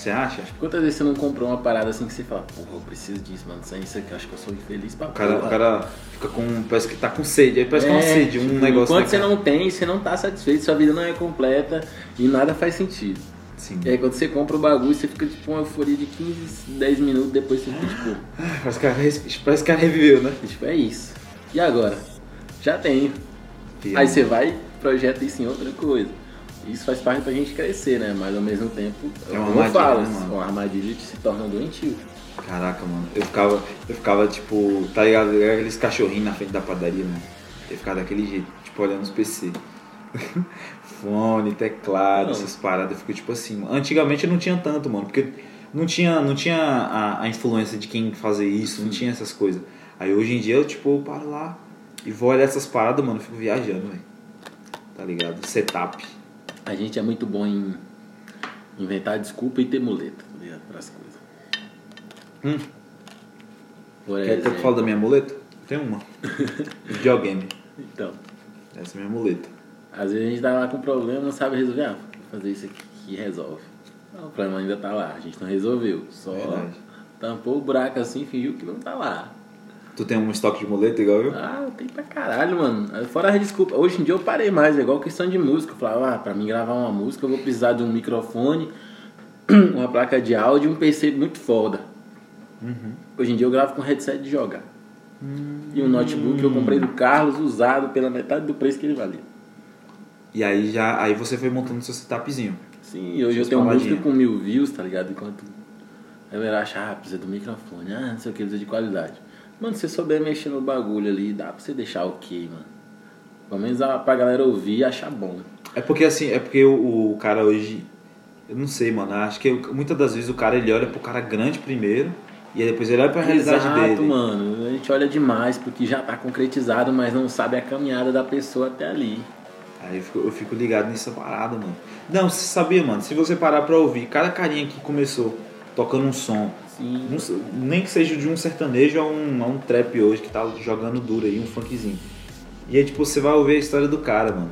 Você acha? Quantas vezes você não comprou uma parada assim que você fala, porra, eu preciso disso, mano. Sem isso aqui, eu acho que eu sou infeliz pra O cara, porra. o cara fica com. Parece que tá com sede. Aí parece que é uma sede, um tipo, negócio. Enquanto na você não tem, você não tá satisfeito, sua vida não é completa e nada faz sentido. Sim. E aí quando você compra o bagulho, você fica tipo uma euforia de 15, 10 minutos, depois você fica tipo, Parece que, cara, parece que cara reviveu, né? tipo, é isso. E agora? Já tenho. Aí você vai e projeta isso em outra coisa. Isso faz parte pra gente crescer, né? Mas ao mesmo tempo, É uma como eu falo, né, mano? uma armadilha se torna doentio. Caraca, mano. Eu ficava, eu ficava tipo, tá ligado? Aqueles cachorrinhos na frente da padaria, mano. Eu ficava daquele jeito, tipo, olhando os PC. Fone, teclado, Não. essas paradas. Eu fico tipo assim. mano. Antigamente não tinha tanto, mano, porque não tinha, não tinha a, a influência de quem fazer isso, não tinha essas coisas. Aí hoje em dia eu, tipo, eu paro lá e vou olhar essas paradas, mano, eu fico viajando, velho. Tá ligado? Setup. A gente é muito bom em inventar desculpa e ter muleta, tá ligado? Pras coisas. Hum. Por Quer, quer que eu fale da minha muleta? Tem uma. Videogame. Então, Essa é a minha muleta. às vezes a gente tá lá com problema, não sabe resolver. Ah, vou fazer isso aqui que resolve. Não, o problema ainda tá lá, a gente não resolveu. Só Verdade. tampou o buraco assim, fingiu que não tá lá. Tu tem um estoque de muleta igual eu? Ah, tem pra caralho, mano. Fora as desculpas. Hoje em dia eu parei mais, é igual questão de música. Eu falava, ah, pra mim gravar uma música eu vou precisar de um microfone, uma placa de áudio e um PC muito foda. Hoje em dia eu gravo com headset de jogar. E um notebook que eu comprei do Carlos usado pela metade do preço que ele valia. E aí já aí você foi montando seu setupzinho. Sim, hoje eu tenho paladinhas. música com mil views, tá ligado? Enquanto a galera acha, ah, precisa do microfone, ah, não sei o que, precisa de qualidade. Mano, se você souber mexer no bagulho ali, dá pra você deixar ok, mano. Pelo menos a- pra galera ouvir e achar bom. É porque assim, é porque o, o cara hoje. Eu não sei, mano. Acho que eu- muitas das vezes o cara ele olha pro cara grande primeiro. E aí depois ele olha pra realidade Exato, dele. mano. A gente olha demais porque já tá concretizado, mas não sabe a caminhada da pessoa até ali. Aí eu fico, eu fico ligado nessa parada, mano. Não, você sabia, mano, se você parar pra ouvir, cada carinha que começou tocando um som, Sim. um- nem que seja de um sertanejo a um, a um trap hoje, que tá jogando duro aí, um funkzinho. E aí, tipo, você vai ouvir a história do cara, mano.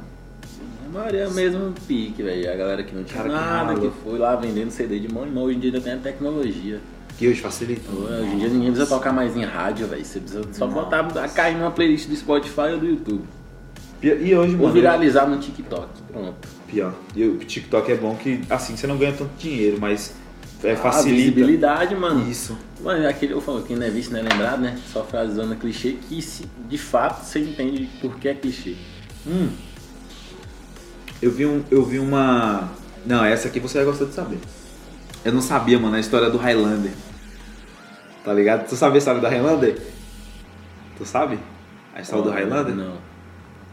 A maioria é o mesmo pique, velho. A galera que não tinha Cara que nada, que, rala. foi lá vendendo CD de mão em mão. Hoje em dia ainda tem a tecnologia. Que hoje facilita. Hoje em dia ninguém precisa tocar mais em rádio, velho. Você precisa só Nossa. botar a cair numa playlist do Spotify ou do YouTube. E hoje, Ou mano. viralizar no TikTok. Pronto. Pior. E o TikTok é bom que, assim, você não ganha tanto dinheiro, mas é, A facilita. visibilidade, mano. Isso. Mano, é aquele eu falo, quem não é visto não é lembrado, né? Só frasezona clichê que se, de fato você entende por que é clichê. Hum. Eu vi, um, eu vi uma. Não, essa aqui você vai gostar de saber. Eu não sabia, mano, a história do Highlander. Tá ligado? Tu sabe a história do Highlander? Tu sabe? A história do Highlander? Não.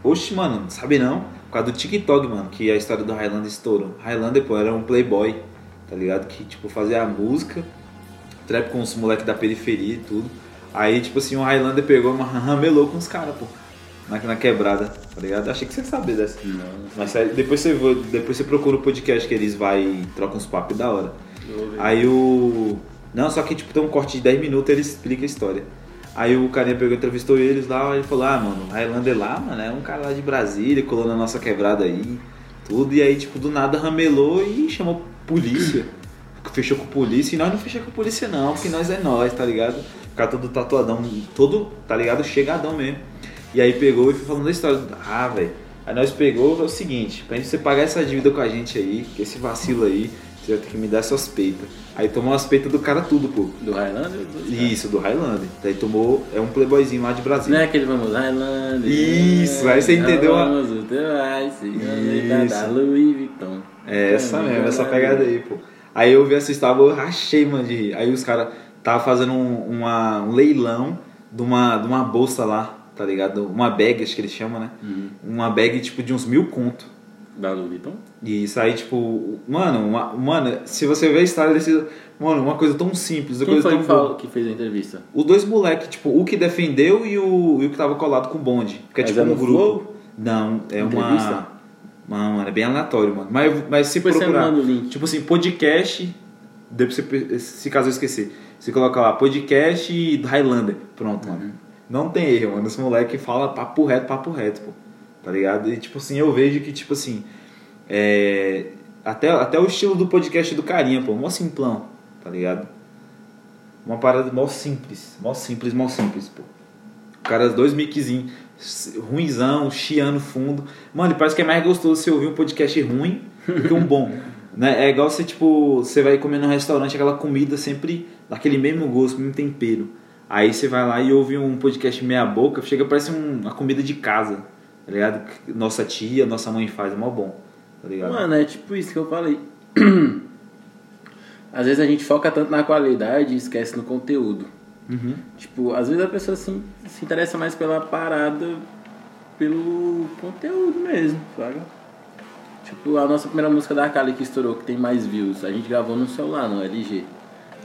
Oxe, mano, não sabe não. Por causa do TikTok, mano, que a história do Highlander estourou. Highlander, pô, era um playboy, tá ligado? Que, tipo, fazia a música, trap com os moleques da periferia e tudo. Aí, tipo assim, o Highlander pegou uma ramelou com os caras, pô. Na, na quebrada, tá ligado? Achei que você ia saber dessa. Não. Mas sério, depois você, vo- depois você procura o podcast que eles vai e trocam uns papos da hora. Aí o. Não, só que tipo, tem um corte de 10 minutos ele explica a história. Aí o carinha pegou, entrevistou eles lá, ele falou, ah, mano, o Highlander lá, mano, é um cara lá de Brasília, colou na nossa quebrada aí, tudo, e aí, tipo, do nada ramelou e chamou polícia. Fechou com polícia, e nós não fechamos com polícia não, porque nós é nós, tá ligado? Ficar todo tatuadão, todo, tá ligado? Chegadão mesmo. E aí pegou e foi falando da história. Ah, velho. Aí nós pegou, é o seguinte, pra gente você pagar essa dívida com a gente aí, que esse vacilo aí, você vai ter que me dar suas peitas. Aí tomou as peitas do cara tudo, pô. Do Highlander? Isso, do Highlander. Daí tomou, é um playboyzinho lá de Não Brasília. é aquele famoso Highlander. Isso, aí você entendeu a- Famoso, Isso. da Louis Vuitton. É essa mesmo, essa pegada aí, pô. Aí eu vi essa história, eu rachei, mano, de rir. Aí os caras tava fazendo um, uma- um leilão de uma, de uma bolsa lá, tá ligado? Uma bag, acho que eles chamam, né? Uhum. Uma bag, tipo, de uns mil conto. Da? E isso aí, tipo, mano, uma- mano, se você ver a história desse. Mano, uma coisa tão simples, uma Quem coisa foi tão que, boa. falou, que fez a entrevista? Os dois moleques, tipo, o que defendeu e o, e o que tava colado com o bonde. Porque é Mas tipo é um grupo. Flow? Não, é Entrevista? uma. Mano, mano, é bem aleatório, mano. Mas, mas se Depois você procurar. manda o link. Tipo assim, podcast. Depois você, se caso eu esquecer. Você coloca lá, podcast e do Highlander. Pronto, mano. Não tem erro, mano. Esse moleque fala papo reto, papo reto, pô. Tá ligado? E tipo assim, eu vejo que, tipo assim. É. Até, até o estilo do podcast do carinha, pô. Mó simplão, tá ligado? Uma parada mó simples. Mó simples, mó simples, pô. O cara, dois miczinhos, ruinzão, chiando fundo. Mano, parece que é mais gostoso você ouvir um podcast ruim do que um bom. né? É igual você, tipo, você vai comer num restaurante, aquela comida sempre daquele mesmo gosto, mesmo tempero. Aí você vai lá e ouve um podcast meia boca, chega parece um- uma comida de casa, tá ligado? Que Nossa tia, nossa mãe faz, é mó bom, tá ligado? Mano, é tipo isso que eu falei. Às vezes a gente foca tanto na qualidade e esquece no conteúdo. Uhum. Tipo, às vezes a pessoa se, se interessa mais pela parada, pelo conteúdo mesmo, sabe? Tipo, a nossa primeira música da Kali que estourou, que tem mais views, a gente gravou no celular, no LG.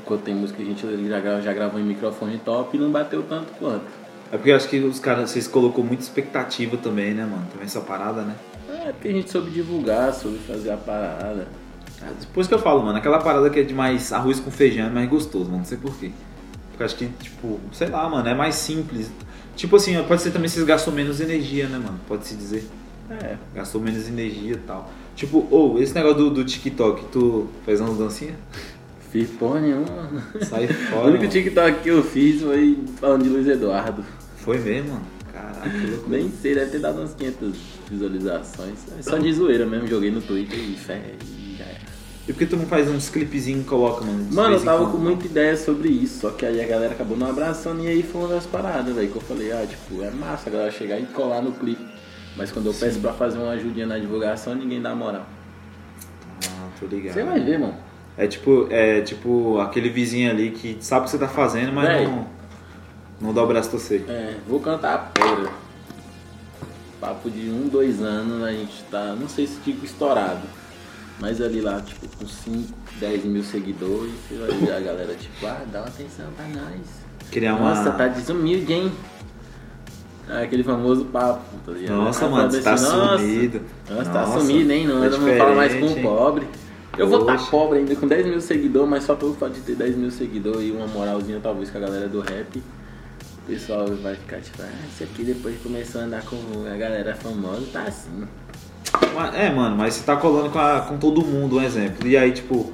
Enquanto tem música que a gente já, gra- já gravou em microfone top e não bateu tanto quanto. É porque eu acho que os caras, vocês colocou muita expectativa também, né, mano? Também essa parada, né? É, porque a gente soube divulgar, soube fazer a parada. É, Depois que eu falo, mano, aquela parada que é de mais arroz com feijão é mais gostoso, mano, não sei porquê. Porque eu acho que, tipo, sei lá, mano, é mais simples. Tipo assim, pode ser também que vocês gastam menos energia, né, mano? Pode se dizer. É, Gastou menos energia e tal. Tipo, ou esse negócio do, do TikTok, tu faz umas dancinhas? Fiz porra nenhuma. Sai O fora. único mano. TikTok que eu fiz foi falando de Luiz Eduardo. Foi mesmo, mano. Caraca. Nem sei, deve ter dado umas 500 visualizações. É só de zoeira mesmo, joguei no Twitter e fé. E já era. E por que tu não faz uns clipezinhos e coloca, mano? de Mano, eu vez em tava quando? com muita ideia sobre isso, só que aí a galera acabou não abraçando e aí foi uma das paradas, velho, que eu falei, ah, tipo, é massa a galera chegar e colar no clipe. Mas quando eu peço pra fazer uma ajudinha na divulgação, ninguém dá moral. Ah, tô ligado. Você vai ver, mano. É tipo, é tipo aquele vizinho ali que sabe o que você tá fazendo, mas Véi. não, não dá o braço torcer. É, vou cantar a pedra. Papo de um, dois anos, a gente tá, não sei se digo estourado. Mas ali lá, tipo, com 5, 10 mil seguidores, ver a galera, tipo, ah, dá uma atenção pra nós. Criar uma. Nossa, tá desumilde, hein? É aquele famoso papo, tá ligado? Nossa, Aí mano, fala você tá assim, sumido. Nossa, tá Nossa, sumido, hein? Não, tá eu não falo mais com o pobre. Eu vou estar Poxa. pobre ainda, com 10 mil seguidores, mas só pelo fato de ter 10 mil seguidores e uma moralzinha talvez com a galera do rap, o pessoal vai ficar tipo, ah, esse aqui depois começou a andar com a galera famosa, tá assim. É, mano, mas você tá colando com, a- com todo mundo, um exemplo. E aí, tipo,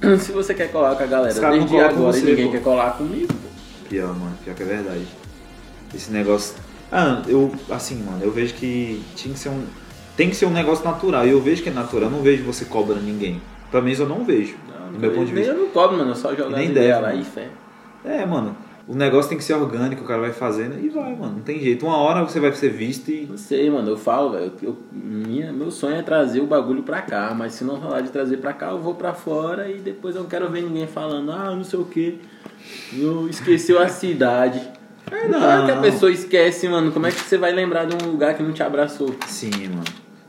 Se você quer colar com a galera desde agora e você, ninguém pô. quer colar comigo, pô. pior, mano, pior que é verdade. Esse negócio. Ah, eu, assim, mano, eu vejo que tinha que ser um. Tem que ser um negócio natural. E eu vejo que é natural. Eu não vejo você cobrando ninguém. Pelo menos eu não vejo. Não, do meu ponto de nem vista. eu não cobro, mano, eu só jogo Nem ideias lá fé. É, mano. O negócio tem que ser orgânico, o cara vai fazendo e vai, mano. Não tem jeito. Uma hora você vai ser visto e. Não sei, mano, eu falo, velho. minha- Meu sonho é trazer o bagulho pra cá, mas se não rolar de trazer pra cá, eu vou pra fora e depois eu não quero ver ninguém falando, ah, não sei o que, eu esqueceu a cidade. É, não, é que a Não. pessoa esquece, mano. Como é que você vai lembrar de um lugar que não te abraçou? Sim, mano.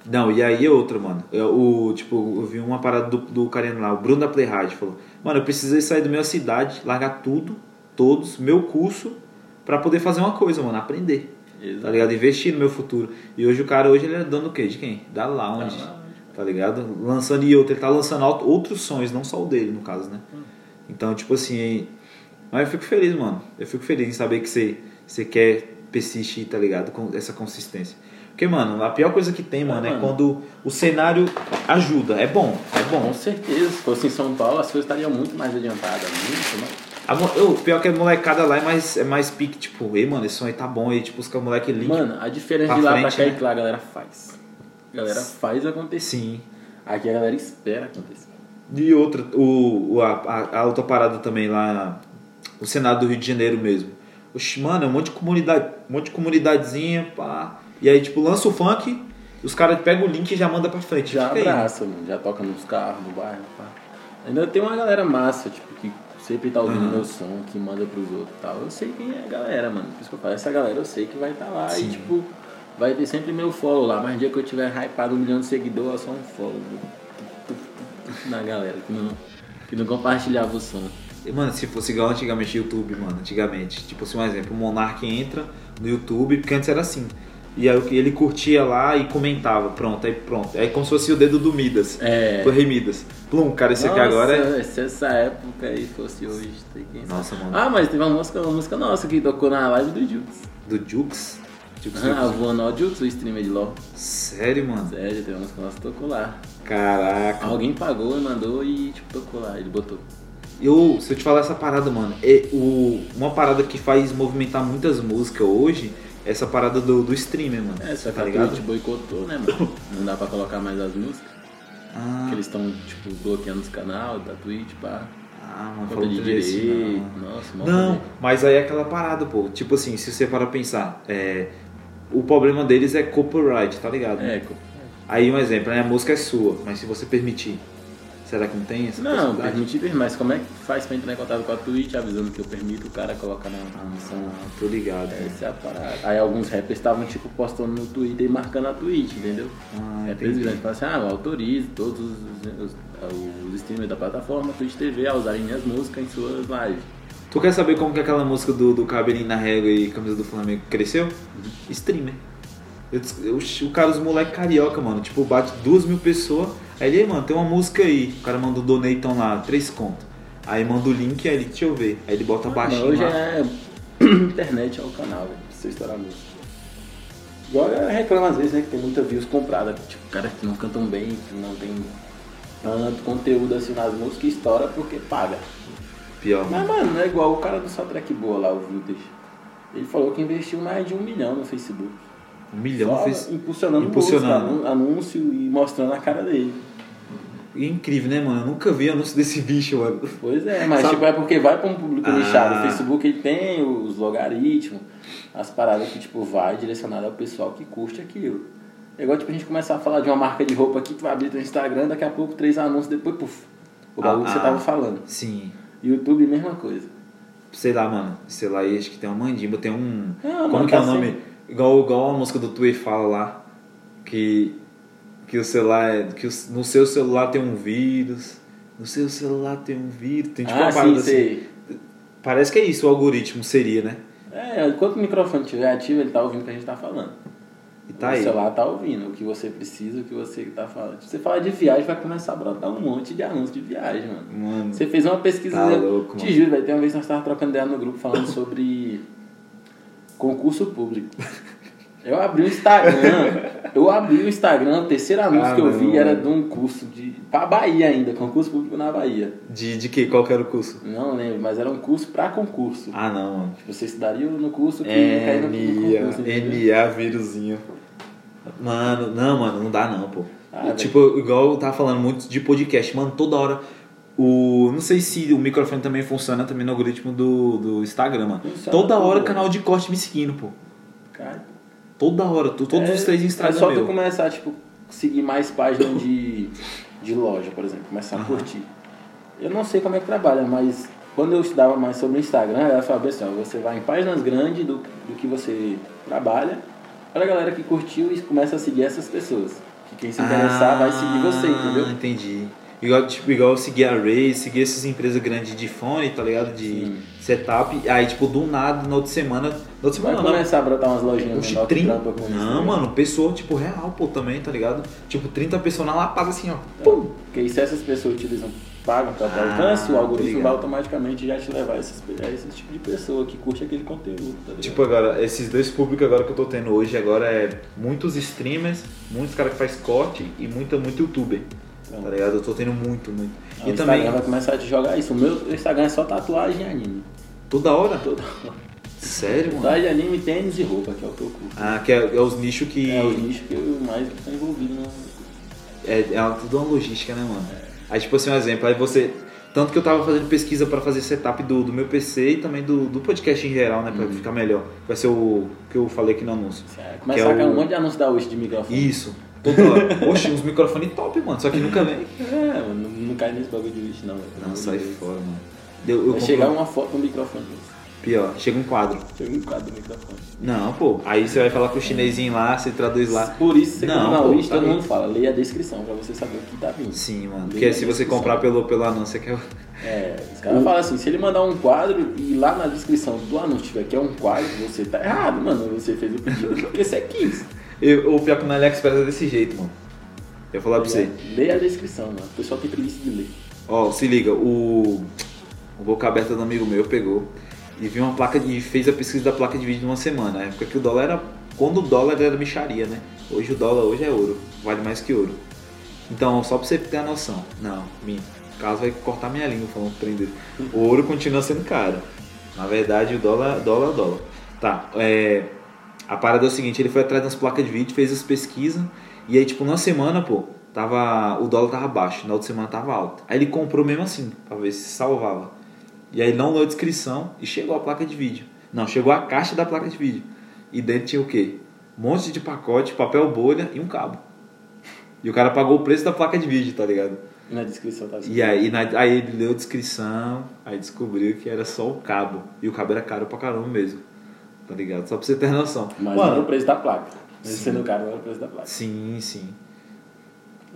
Não, e aí outra, mano. Eu, o, tipo, eu vi uma parada do, do carinha lá, o Bruno da Play Hard, falou: Mano, eu precisei sair da minha cidade, largar tudo, todos, meu curso, pra poder fazer uma coisa, mano, aprender. Exato. Tá ligado? Investir no meu futuro. E hoje o cara, hoje ele é dono do quê? De quem? Da Lounge. Da Lounge. Tá ligado? Lançando e outro, ele tá lançando out- outros sonhos, não só o dele, no caso, né? Então, tipo assim. Mas eu fico feliz, mano. Eu fico feliz em saber que você, você quer persistir, tá ligado? Com essa consistência. Porque, mano, a pior coisa que tem, mano, é mano. quando o cenário ajuda. É bom, é Com bom. certeza, se fosse em São Paulo, as coisas estariam muito mais adiantadas. Muito, né? A, eu, pior que a molecada lá é mais, é mais pique, tipo, ei, mano, esse som aí tá bom aí, tipo, os moleque link. Mano, a diferença de lá frente, pra cá é né? que lá a galera faz. A galera faz acontecer. Sim. Aqui a galera espera acontecer. E outra, o, a, a outra parada também lá, o Senado do Rio de Janeiro mesmo. Oxi, mano, é um monte de comunidade, um monte de comunidadezinha, pá. E aí, tipo, lança o funk, os caras pegam o link e já manda pra frente. Já Fica aí. abraça, mano. Já toca nos carros, no bairro, pá. Ainda tem uma galera massa, tipo, que sempre tá ouvindo Aham. meu som, que manda pros outros e tal. Eu sei quem é a galera, mano. Por isso que eu falo, essa galera eu sei que vai estar tá lá Sim. e, tipo, vai ter sempre meu follow lá. Mas no dia que eu tiver hypado um milhão de seguidores, é só um follow. Na galera que não, que não compartilhava o som. Mano, se fosse igual antigamente YouTube, mano, antigamente. Tipo assim, um exemplo, o Monark entra no YouTube, porque antes era assim. E aí ele curtia lá e comentava, pronto, aí pronto. É como se fosse o dedo do Midas. É. Do Rei Midas. Plum, cara, esse aqui agora é. Se essa época aí fosse hoje, tem. Nossa, mano. Ah, mas teve uma música, uma música nossa que tocou na live do Jukes. Do Jukes? Jukes, Ah, Jukes. voando ao Jukes, o streamer de LOL. Sério, mano? Sério, teve uma música nossa que tocou lá. Caraca. Alguém pagou e mandou e tipo, tocou lá, ele botou. Eu, se eu te falar essa parada, mano, é o, uma parada que faz movimentar muitas músicas hoje é essa parada do, do streamer, mano. É, só que tá a ligado? Twitch boicotou, né, mano? Não dá pra colocar mais as músicas. Ah, Porque eles estão, tipo, bloqueando os canais da Twitch, pá. ah, mano, de direito. não. Nossa, Não, mas aí é aquela parada, pô. Tipo assim, se você para pensar, é, o problema deles é copyright, tá ligado? É, co- Aí um exemplo, né? A música é sua, mas se você permitir, será que não tem essa Não, permitir, mas como é que faz pra entrar em contato com a Twitch avisando que eu permito o cara colocar na missão? Ah, tô ligado. Essa é a parada. Aí alguns rappers estavam, tipo, postando no Twitter e marcando a Twitch, entendeu? Ah, rappers grandes falam assim, ah, eu autorizo todos os, os, os streamers da plataforma Twitch TV a usarem minhas músicas em suas lives. Tu quer saber como que aquela música do, do Cabelinho na Régua e Camisa do Flamengo cresceu? Streamer. Eu, eu, o cara, os moleque carioca, mano, tipo, bate duas mil pessoas. Aí ele, "Ei, mano, tem uma música aí. O cara manda o donatão lá, três conto. Aí manda o link, aí ele, deixa eu ver. Aí ele bota Mas baixinho hoje lá. é internet é o canal, velho, você estourar a música. Igual eu reclamo às vezes, né? Que tem muita views comprada. Tipo, caras que não cantam bem, que não tem tanto conteúdo assim nas músicas, estoura porque paga. Pior, Mas, mano. é igual o cara do Só Track Boa lá, o Vintage. Ele falou que investiu mais de um milhão no Facebook. Um milhão Só fez. impulsionando, impulsionando. anúncio e mostrando a cara dele. E é incrível, né, mano? Eu nunca vi anúncio desse bicho, mano. Pois é, mas Sabe- tipo, é porque vai pra um público Ah. nichado. O Facebook ele tem os logaritmos, as paradas que tipo vai direcionado ao pessoal que curte aquilo. É igual tipo a gente começar a falar de uma marca de roupa aqui, tu vai abrir teu Instagram, daqui a pouco três anúncios, depois puf. O bagulho que você Ah, tava ah. falando. Sim. YouTube, mesma coisa. Sei lá, mano. Sei lá, acho que tem uma mandíbula, tem um. Ah, Como mano, que é tá o nome? sempre- Igual, igual a música do Tui fala lá. Que. Que o celular. é- Que o- no seu celular tem um vírus. No seu celular tem um vírus. Tem tipo ah, uma sim, parada assim. sei. Parece que é isso, o algoritmo seria, né? É, enquanto o microfone estiver ativo, ele tá ouvindo o que a gente tá falando. E tá o aí. celular tá ouvindo o que você precisa, o que você tá falando. Se você falar de viagem, vai começar a brotar um monte de anúncios de viagem, mano. Mano. Você fez uma pesquisa, Tá louco, te mano. juro, vai ter uma vez nós tava trocando ideia no grupo falando sobre concurso público. Eu abri o Instagram, eu abri o Instagram, o terceiro anúncio Ah, que eu não, vi era mano. de um curso de. pra Bahia ainda, concurso público na Bahia. De, de que? Qual que era o curso? Não lembro, mas era um curso pra concurso. Ah, não, mano. Tipo, você estudaria no curso que ia cair no, concurso. NA vírusinho. Mano, não, mano, não dá não, pô. Ah, tipo, igual eu tava falando muito de podcast, mano, toda hora. O, não sei se o microfone também funciona também no algoritmo do, do Instagram, mano. Funciona toda hora canal de corte me seguindo, pô. Cara, Toda hora, tu- todos É- os três É Instagram só tu meu. começar, tipo, seguir mais páginas de, de loja, por exemplo. Começar a Aham. curtir. Eu não sei como é que trabalha, mas quando eu estudava mais sobre o Instagram, ela falava assim, ó, você vai em páginas grandes do, do que você trabalha, olha a galera que curtiu e começa a seguir essas pessoas. Que quem se interessar vai seguir você, Ah, entendeu? entendi. Igual, tipo, igual eu segui a Ray, segui essas empresas grandes de fone, tá ligado? De Sim. setup. Aí, tipo, do nada, na outra semana. Na outra Vai semana não. começar a brotar umas lojinhas Oxe, menor que 30. trampa com isso, Não, né? mano, pessoa, tipo, real, pô, também, tá ligado? Tipo, 30 pessoas na lapada assim, ó. Pum! Porque se essas pessoas utilizam, pagam para Ah, alcance, o algoritmo obrigado. vai automaticamente já te levar a esses, a esse tipo de pessoa que curte aquele conteúdo, tá ligado? Tipo, agora, esses dois públicos agora que eu tô tendo hoje, agora é muitos streamers, muitos caras que faz corte e muita, muito youtuber. Tá ligado? Eu tô tendo muito, muito. Ah, e o também, Instagram vai começar a te jogar isso. O meu Instagram é só tatuagem e anime. toda hora? Toda Sério, mano? Tatuagem, anime, tênis e roupa, que é o que eu curto. Ah, que é, é os nichos que. É o nicho que eu mais tô envolvido no. É, é uma- tudo uma logística, né, mano? Aí, tipo assim, um exemplo, aí você. Tanto que eu tava fazendo pesquisa pra fazer setup do, do meu PC e também do, do podcast em geral, né? Pra Uhum. ficar melhor. Vai ser o que eu falei aqui no anúncio. É, Que Começa é a cair o- um monte de anúncio da Wish de microfone. Isso. Toda hora. Oxe, uns microfones top, mano. Só que nunca vem. É, mano, não, cai nesse bagulho de Wish, não. velho. Não, sai Vai fora, mano. Deu, eu compro- chegar uma foto no microfone. Pior, chega um quadro. Chega um quadro do microfone. Não, pô. Aí você vai falar com o chinesinho lá, você traduz lá. Por isso, você Não, compra na pô, Wish, tá todo mundo fala. Leia a descrição pra você saber o que tá vindo. Sim, mano. Leia Porque se você comprar pelo, pelo anúncio, você quer. É, os caras falam assim, se ele mandar um quadro e lá na descrição do anúncio tiver que é um quadro, você tá errado, mano. Você fez o pedido porque você quis. Eu, o pior que no AliExpress é desse jeito, mano. Eu vou falar pra você. Leia a descrição, mano. O pessoal tem preguiça de ler. Ó, se liga, o, o boca aberta do amigo meu pegou e viu uma placa de. fez a pesquisa da placa de vídeo numa semana. Na época que o dólar era. Quando o dólar era micharia, né? Hoje o dólar hoje é ouro. Vale mais que ouro. Então, só pra você ter a noção. Não, minha. O caso vai cortar minha língua falando trem dele. O ouro continua sendo caro. Na verdade, o dólar, dólar, dólar. Tá, é. A parada é o seguinte, ele foi atrás das placas de vídeo, fez as pesquisas, e aí, tipo, na semana, pô, tava. O dólar tava baixo, na outra semana tava alto. Aí ele comprou mesmo assim, pra ver se salvava. E aí não leu a descrição e chegou a placa de vídeo. Não, chegou a caixa da placa de vídeo. E dentro tinha o quê? Um monte de pacote, papel bolha e um cabo. E o cara pagou o preço da placa de vídeo, tá ligado? E na descrição tá assim. E aí, na- aí ele leu a descrição, aí descobriu que era só o cabo. E o cabo era caro pra caramba mesmo. Tá ligado? Só pra você ter noção. Mas não era o Mano, preço da placa. Mas Sim. sendo caro, era o preço da placa. sim, sim.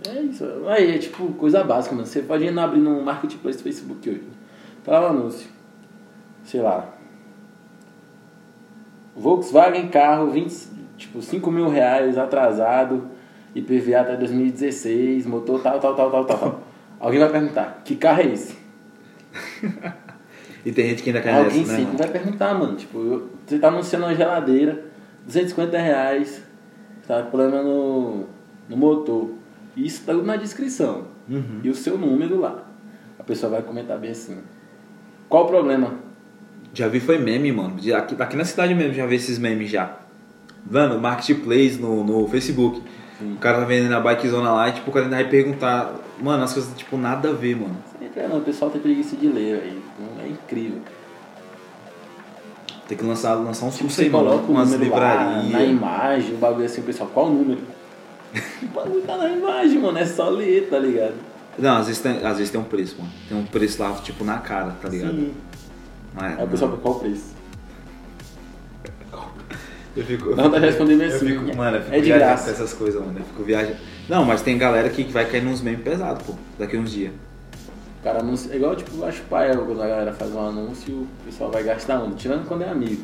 É isso. Aí é tipo coisa básica, mano. Você pode ir abrir no marketplace do Facebook hoje. Tá lá o anúncio. Sei lá. Volkswagen carro, 20, tipo, 5 mil reais atrasado, IPVA até 2016, motor tal, tal, tal, tal, tal, tal. Alguém vai perguntar, que carro é esse? E tem gente que ainda cai Alguém nessa, né, sempre mano? vai perguntar, mano. Tipo, eu- você tá anunciando uma geladeira, 250 reais, tá com problema no, no motor. Isso tá na descrição. Uhum. E o seu número lá. A pessoa vai comentar bem assim. Qual o problema? Já vi foi meme, mano. Aqui, aqui na cidade mesmo já vi esses memes já. Mano, marketplace no, no Facebook. O cara tá vendendo a bikezona lá e tipo, o cara ainda vai perguntar. Mano, as coisas tipo nada a ver, mano. Entra, não, o pessoal tem preguiça de ler aí. É incrível. Tem que lançar, lançar uns Tipo, você aí, mano. coloca o Umas lá na livrarias. imagem, o bagulho assim, o pessoal, qual o número? o bagulho tá na imagem, mano, é só ler, tá ligado? Não, às vezes, tem, às vezes tem um preço, mano. Tem um preço lá, tipo, na cara, tá ligado? Sim. Mas, Aí o pessoal, qual o preço? Eu fico. eu Não, tá respondendo eu assim, fico- mano, eu fico é de graça. com essas coisas, mano. Eu fico viajando. Não, mas tem galera que vai cair nos memes pesados, pô, daqui uns dias. Cara anuncia, é igual tipo, acho pai, quando a galera faz um anúncio, o pessoal vai gastar um, tirando quando é amigo.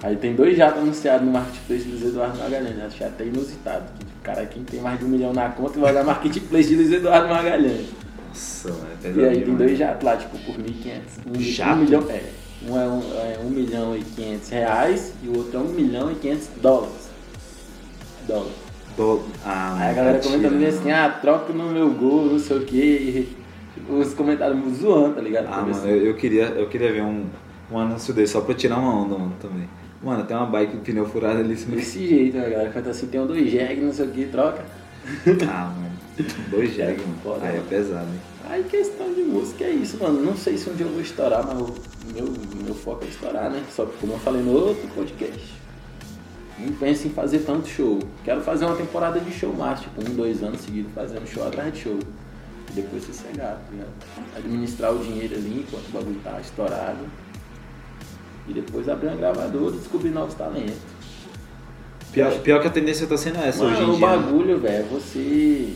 Aí tem dois jatos anunciados no marketplace de Luiz Eduardo Magalhães, achei até inusitado. Que, tipo, cara, quem tem mais de um milhão na conta vai olhar marketplace de Luiz Eduardo Magalhães. Nossa, mano, é E pesado. aí tem dois jatos lá, tipo, por 1.500. Um, Jato? um milhão, é. Um é um, é milhão e 500 reais e o outro é um milhão e 500 dólares. Dólares. Do... Ah, Aí a galera mentira, comentando bem mano. assim, ah, troca no meu gol, não sei o que. Os comentários me zoando, tá ligado? Ah, mano, eu, eu queria, eu queria ver um, um anúncio desse só pra tirar uma onda, mano, também. Mano, tem uma bike com pneu furado ali. Não... Desse jeito, né, galera? Canta assim, tem um dois jegue, não sei o que, troca. Ah, mano. Dois jegue, mano. Foda, Aí é mano. pesado, hein? Aí questão de música é isso, mano. Não sei se um dia eu vou estourar, mas o meu, meu foco é estourar, né? Só que como eu falei no outro podcast. Não penso em fazer tanto show. Quero fazer uma temporada de show mais, tipo, um, dois anos seguidos fazendo show atrás de show. E depois sossegar, tá ligado? Administrar o dinheiro ali enquanto o bagulho tá estourado. E depois abrir uma gravadora e descobrir novos talentos. Pior, pior que a tendência tá sendo essa hoje Mano, em o dia. né? bagulho, velho, é você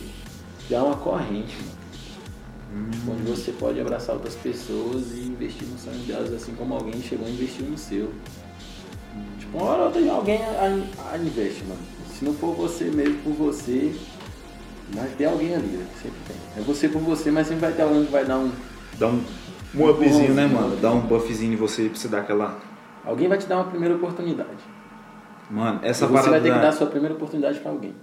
dar uma corrente, mano. Tipo, onde você pode abraçar outras pessoas e investir no sonho delas, assim como alguém chegou a investir no seu. Uma hora ou outra alguém a, a investe, mano. Se não for você mesmo por você, vai ter alguém ali, né? sempre tem. É você por você, mas sempre vai ter alguém que vai dar um. Dá um, um upzinho, né, Uhum. mano? Dá um buffzinho em você pra você dar aquela. Alguém vai te dar uma primeira oportunidade. Mano, E essa você parada. vai ter que da- dar a sua primeira oportunidade pra alguém.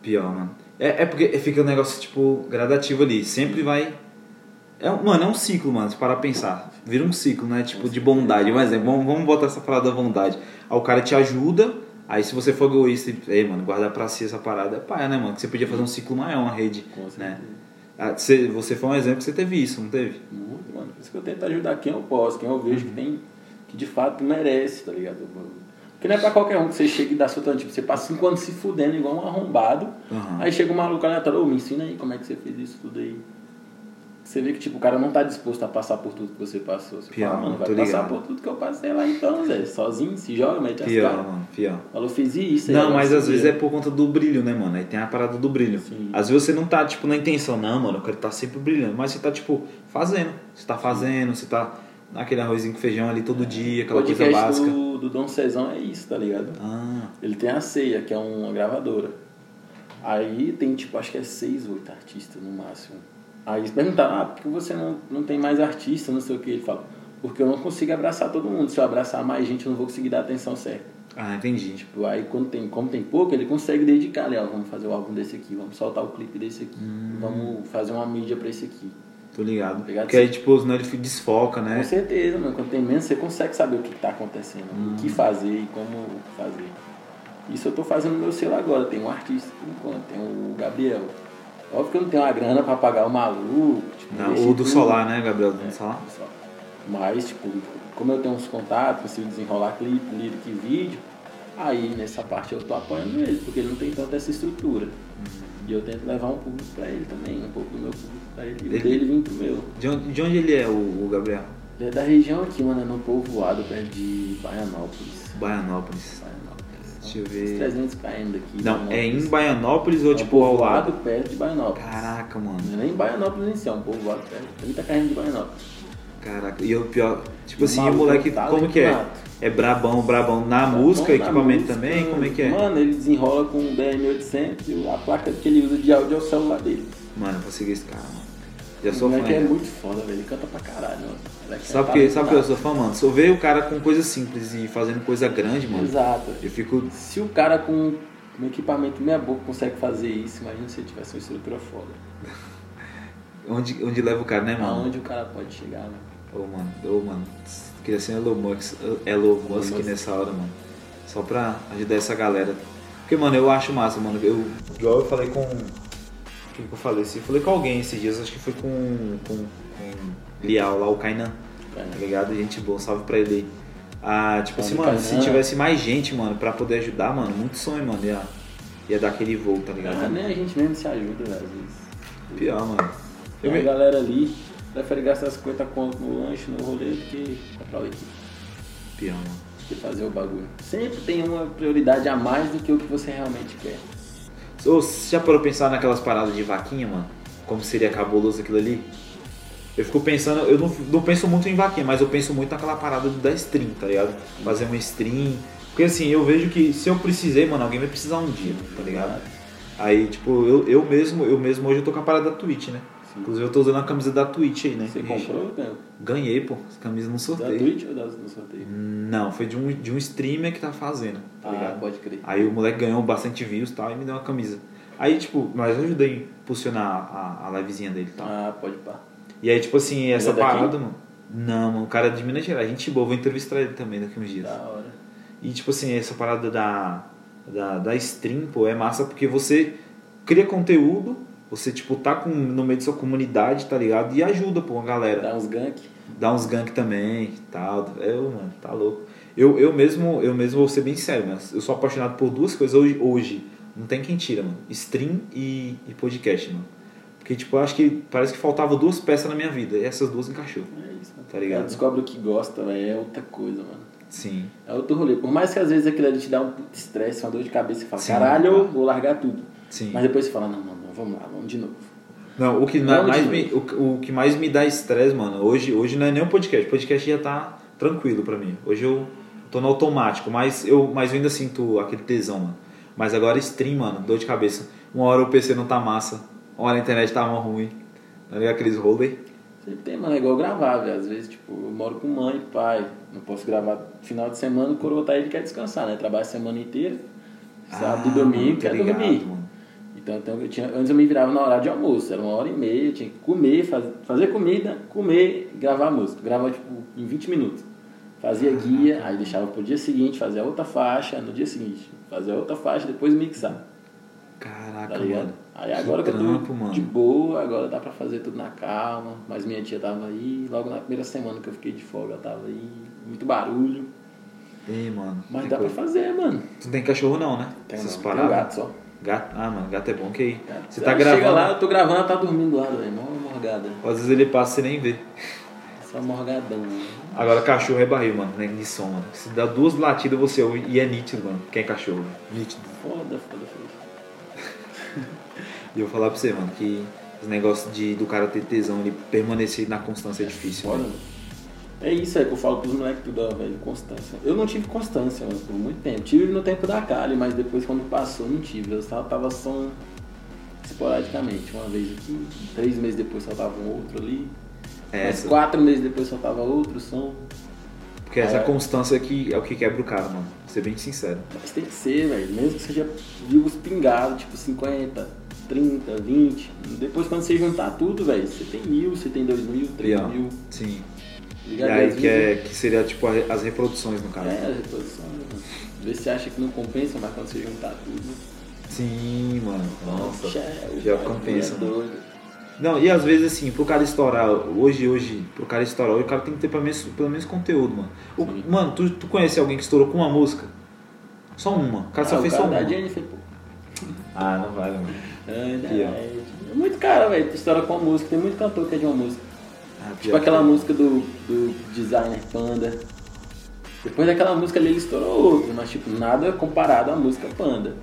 Pior, mano. É, é porque fica um negócio, tipo, gradativo ali. Sempre vai. É, um- mano, é um ciclo, mano, se parar pra pensar. Vira um ciclo, né? Tipo, de bondade. Um exemplo, vamos, vamos botar essa parada da bondade. Aí o cara te ajuda, aí se você for egoísta e, ei, mano, guardar pra si essa parada, é paia, né, mano? Que você podia fazer um ciclo maior, uma rede, né? Ah, Você, você foi um exemplo que você teve isso, não teve? Muito, mano. Por isso que eu tento ajudar quem eu posso, quem eu vejo que tem, que de fato merece, tá ligado? Porque não é pra qualquer um que você chega e dá seu tanto, tipo, você passa cinco anos se fudendo igual um arrombado, Aham. aí chega um maluco aleatório, ô, me ensina aí como é que você fez isso tudo aí. Você vê que, tipo, o cara não tá disposto a passar por tudo que você passou. Você Pior, fala, mano, vai tô passar ligado. por tudo que eu passei lá então, Zé. Sozinho, se joga, mete as Pior, caras. mano, pior. Falou, fiz isso. aí Não, agora mas às vezes é por conta do brilho, né, mano? Aí tem a parada do brilho. Sim. Às vezes você não tá, tipo, na intenção, não, mano, eu quero estar sempre brilhando. Mas você tá, tipo, fazendo. Você tá fazendo, você tá naquele arrozinho com feijão ali todo dia, O aquela coisa básica. do, do Dom Cezão é isso, tá ligado? Ah, Ele tem a Ceia, que é uma gravadora. Aí tem, tipo, acho que é seis, oito artistas no máximo. Aí eles perguntaram, ah, por que você não, não tem mais artista, não sei o que. Ele fala, porque eu não consigo abraçar todo mundo. Se eu abraçar mais gente, eu não vou conseguir dar a atenção certa. ah, entendi. Tipo, aí quando tem, como tem pouco, ele consegue dedicar, ó, vamos fazer o álbum desse aqui, vamos soltar o clipe desse aqui, Hum. vamos fazer uma mídia pra esse aqui. Tô ligado. Ligado? Porque aí, tipo, senão ele desfoca, né? Com certeza, mano. Quando tem menos, você consegue saber o que está acontecendo, Hum. o que fazer e como fazer. Isso eu tô fazendo no meu selo agora. Tem um artista por enquanto, tem o Gabriel. Óbvio que eu não tenho uma grana pra pagar o maluco. Tipo, Não, investir o do tudo. Solar, né, Gabriel? Do É, Solar? Mas, tipo, como eu tenho uns contatos, consigo desenrolar clipe, lyric e vídeo, aí nessa parte eu tô apoiando ele, porque ele não tem tanta essa estrutura. E eu tento levar um público pra ele também, um pouco do meu público pra ele, Ele- o dele vir pro meu. De onde, de onde ele é, o, o Gabriel? Ele é da região aqui, mano, é no povoado perto de Baianópolis. Baianópolis. Baianópolis. Deixa eu Uns ver. 300 km daqui. Não, é em Baianópolis. Ou, É um tipo, ao lado? perto de Baianópolis. Caraca, mano. Não é nem Baianópolis em si, é um povoado perto. 30 km de Baianópolis. Caraca, e o pior, tipo E assim, o moleque, tá como que é? É brabão, brabão na música, Bom, na equipamento música, também? Como é que é? Mano, ele desenrola com o DM800 e a placa que ele usa de áudio é o celular dele. Mano, eu vou seguir esse cara, mano. O sou fã. moleque é muito foda, velho. Ele canta pra caralho, mano. Moleque Sabe é por quê? Sabe que eu talentoso. sou fã, mano? Se eu ver o cara com coisa simples e fazendo coisa grande, mano, Exato. eu fico. Se o cara com Um equipamento meia boca consegue fazer isso, imagina se ele tivesse uma estrutura foda. Onde, onde leva o cara, né, mano? Aonde o cara pode chegar, né? Ô, mano, ô, mano, queria ser Elon Musk, Elon Musk. nessa hora, mano. Só pra ajudar essa galera. Porque, mano, eu acho massa, mano. Eu, igual eu falei com. O que eu falei? assim? Falei com alguém esses dias, acho que foi com. com, com Lial lá, o Kainan. Tá ligado? Gente boa, salve pra ele aí. Ah, tipo assim, mano, se tivesse mais gente, mano, pra poder ajudar, mano, muito sonho, mano. Ia, ia dar aquele voo, tá ligado? Ah, nem a gente mesmo se ajuda, velho, às vezes. Pior, mano. Tem Eu a me- galera ali prefere gastar 50 conto no lanche, no rolê, do que comprar o equipe, Pior, mano. do que fazer o bagulho. Sempre tem uma prioridade a mais do que o que você realmente quer. Você já parou pensar naquelas paradas de vaquinha, mano? Como seria cabuloso aquilo ali? Eu fico pensando, eu não, não penso muito em vaquinha, mas eu penso muito naquela parada da stream, tá ligado? Fazer uma stream. Porque assim, eu vejo que se eu precisei, mano, alguém vai precisar um dia, tá ligado? Aí, tipo, eu, eu mesmo, eu mesmo hoje eu tô com a parada da Twitch, né? Sim. Inclusive eu tô usando a camisa da Twitch aí, né? Você comprou, Ganhou? Ganhei, pô, essa camisa no Da sorteio. Twitch ou da, no sorteio? Não, foi de um, de um streamer que tá fazendo, tá ah, ligado? pode crer. Aí o moleque ganhou bastante views e tal e me deu uma camisa. Aí, tipo, mas eu ajudei a impulsionar a, a livezinha dele e tal. Ah, pode pá. E aí, tipo assim, essa é daqui? parada, mano. Não, mano, o cara é de Minas Gerais, gente boa, vou entrevistar ele também daqui uns dias. Da hora. E tipo assim, essa parada da, da, da stream, pô, é massa porque você cria conteúdo, você, tipo, tá com, no meio da sua comunidade, tá ligado? E ajuda, pô, a galera. Dá uns gank. Dá uns gank também tal. Eu, mano, tá louco. Eu, eu mesmo, eu mesmo vou ser bem sério, mas eu sou apaixonado por duas coisas hoje, hoje. Não tem quem tira, mano. Stream e, e podcast, mano. Porque, tipo, eu acho que parece que faltava duas peças na minha vida. E essas duas encaixou. É isso, mano. Tá ligado? Descobre o que gosta, velho, é outra coisa, mano. Sim. É outro rolê. Por mais que às vezes aquilo ali te dá um estresse, uma dor de cabeça, você fala, Sim, caralho, tá. vou largar tudo. Sim. Mas depois você fala, não, não, vamos lá, vamos de novo. Não, o que, Não, mais me, o, o que mais me dá estresse, mano, hoje, hoje não é nem o podcast. O podcast já tá tranquilo pra mim. Hoje eu tô no automático, mas eu, mas eu ainda sinto aquele tesão, mano. Mas agora stream, mano, dor de cabeça. Uma hora o PC não tá massa, uma hora a internet tá uma ruim. Tá ligado? Aqueles rolê. Sempre tem, mano, é igual gravar, velho. Às vezes, tipo, eu moro com mãe, pai, não posso gravar final de semana, o coroa tá aí, ele quer descansar, né? Trabalha a semana inteira, sábado e domingo, Ah, tô quer ligado, dormir. mano. Então, então, eu tinha, antes eu me virava na hora de almoço, era uma hora e meia, eu tinha que comer, faz, fazer comida, comer e gravar música. Gravava, tipo, em 20 minutos. Fazia guia, aí deixava pro dia seguinte, fazia outra faixa, no dia seguinte, fazia outra faixa, depois mixar. Caraca, Tá mano. Aí agora que, eu tô mano. de boa, agora dá pra fazer tudo na calma. Mas minha tia tava aí, logo na primeira semana que eu fiquei de folga, ela tava aí, muito barulho. Ei, mano. Mas dá pra coisa- fazer, mano. Tu não tem cachorro não, né? Tem, Essas não, tem um gato só. Gato? Ah, mano, gato é bom que aí. Você tá Chega gravando. lá, eu tô gravando, ela tá dormindo do lado, velho. Mó morgada. Às vezes ele passa e nem vê. Só morgadão. Agora cachorro é barril, mano, né? De som, mano. Se dá duas latidas você ouve e é nítido, mano. Quem é cachorro? Nítido. Foda, foda, foda. E eu vou falar pra você, mano, que os negócios de, do cara ter tesão, ele permanecer na constância é difícil. Foda, Mano. mano. É isso aí que eu falo pros moleques tudo, ó, velho, constância. Eu não tive constância, mano, por muito tempo. Tive no tempo da Kali, mas depois quando passou, não tive. Eu só tava só esporadicamente. Uma vez aqui, três meses depois soltava um outro ali. É Mas quatro meses depois soltava outro som. porque essa É. constância que é o que quebra o cara, mano. Vou ser bem sincero. Mas tem que ser, velho. Mesmo que seja views pingados, tipo 50, 30, 20. Depois quando você juntar tudo, velho, você tem mil, você tem dois mil, três mil. Sim. E aí Às que, é, que seria tipo as reproduções no caso. É, a reposição, mano? Às vezes você acha que não compensa, mas quando você juntar tudo. Sim, mano. Nossa. já é já bagulho compensa, é mano. Não, e às vezes assim, pro cara estourar, hoje, hoje, pro cara estourar, hoje, o cara tem que ter pelo menos, pelo menos conteúdo, mano. O- mano, tu, tu conhece alguém que estourou com uma música? Só uma. O cara só Ah, fez o só cara uma. da Jennifer, pô. Ah, não vale, mano. É, é, é muito cara, velho. Tu estoura com a música. Tem muito cantor que é de uma música. Ah, Tipo aquela que- música do, do designer Panda. Depois daquela música ali ele estourou outra, mas tipo, nada comparado à música Panda.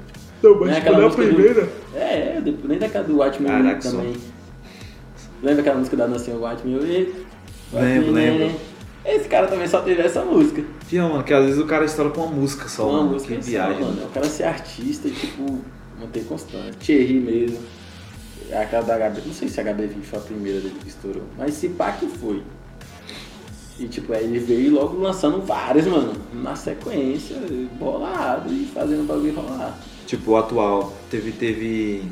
Não, Não é mas aquela quando é a música do- primeira. É, é, depois, nem daquela do White Caraca, Music só. também. Lembra aquela música da Nancy White Music? Lembro, lembro. Esse cara também só teve essa música. Pior, mano, que às vezes o cara estoura com uma música só, Uma mano. música que só, viagem. mano. O cara ser artista e, tipo, manter constante. Thierry mesmo. Aquela da HB, não sei se a HB20 foi a primeira dele que estourou, mas se pá que foi. E tipo, aí ele veio logo lançando vários, mano, na sequência, bolado e fazendo o bagulho rolar. Tipo, o atual. Teve. teve...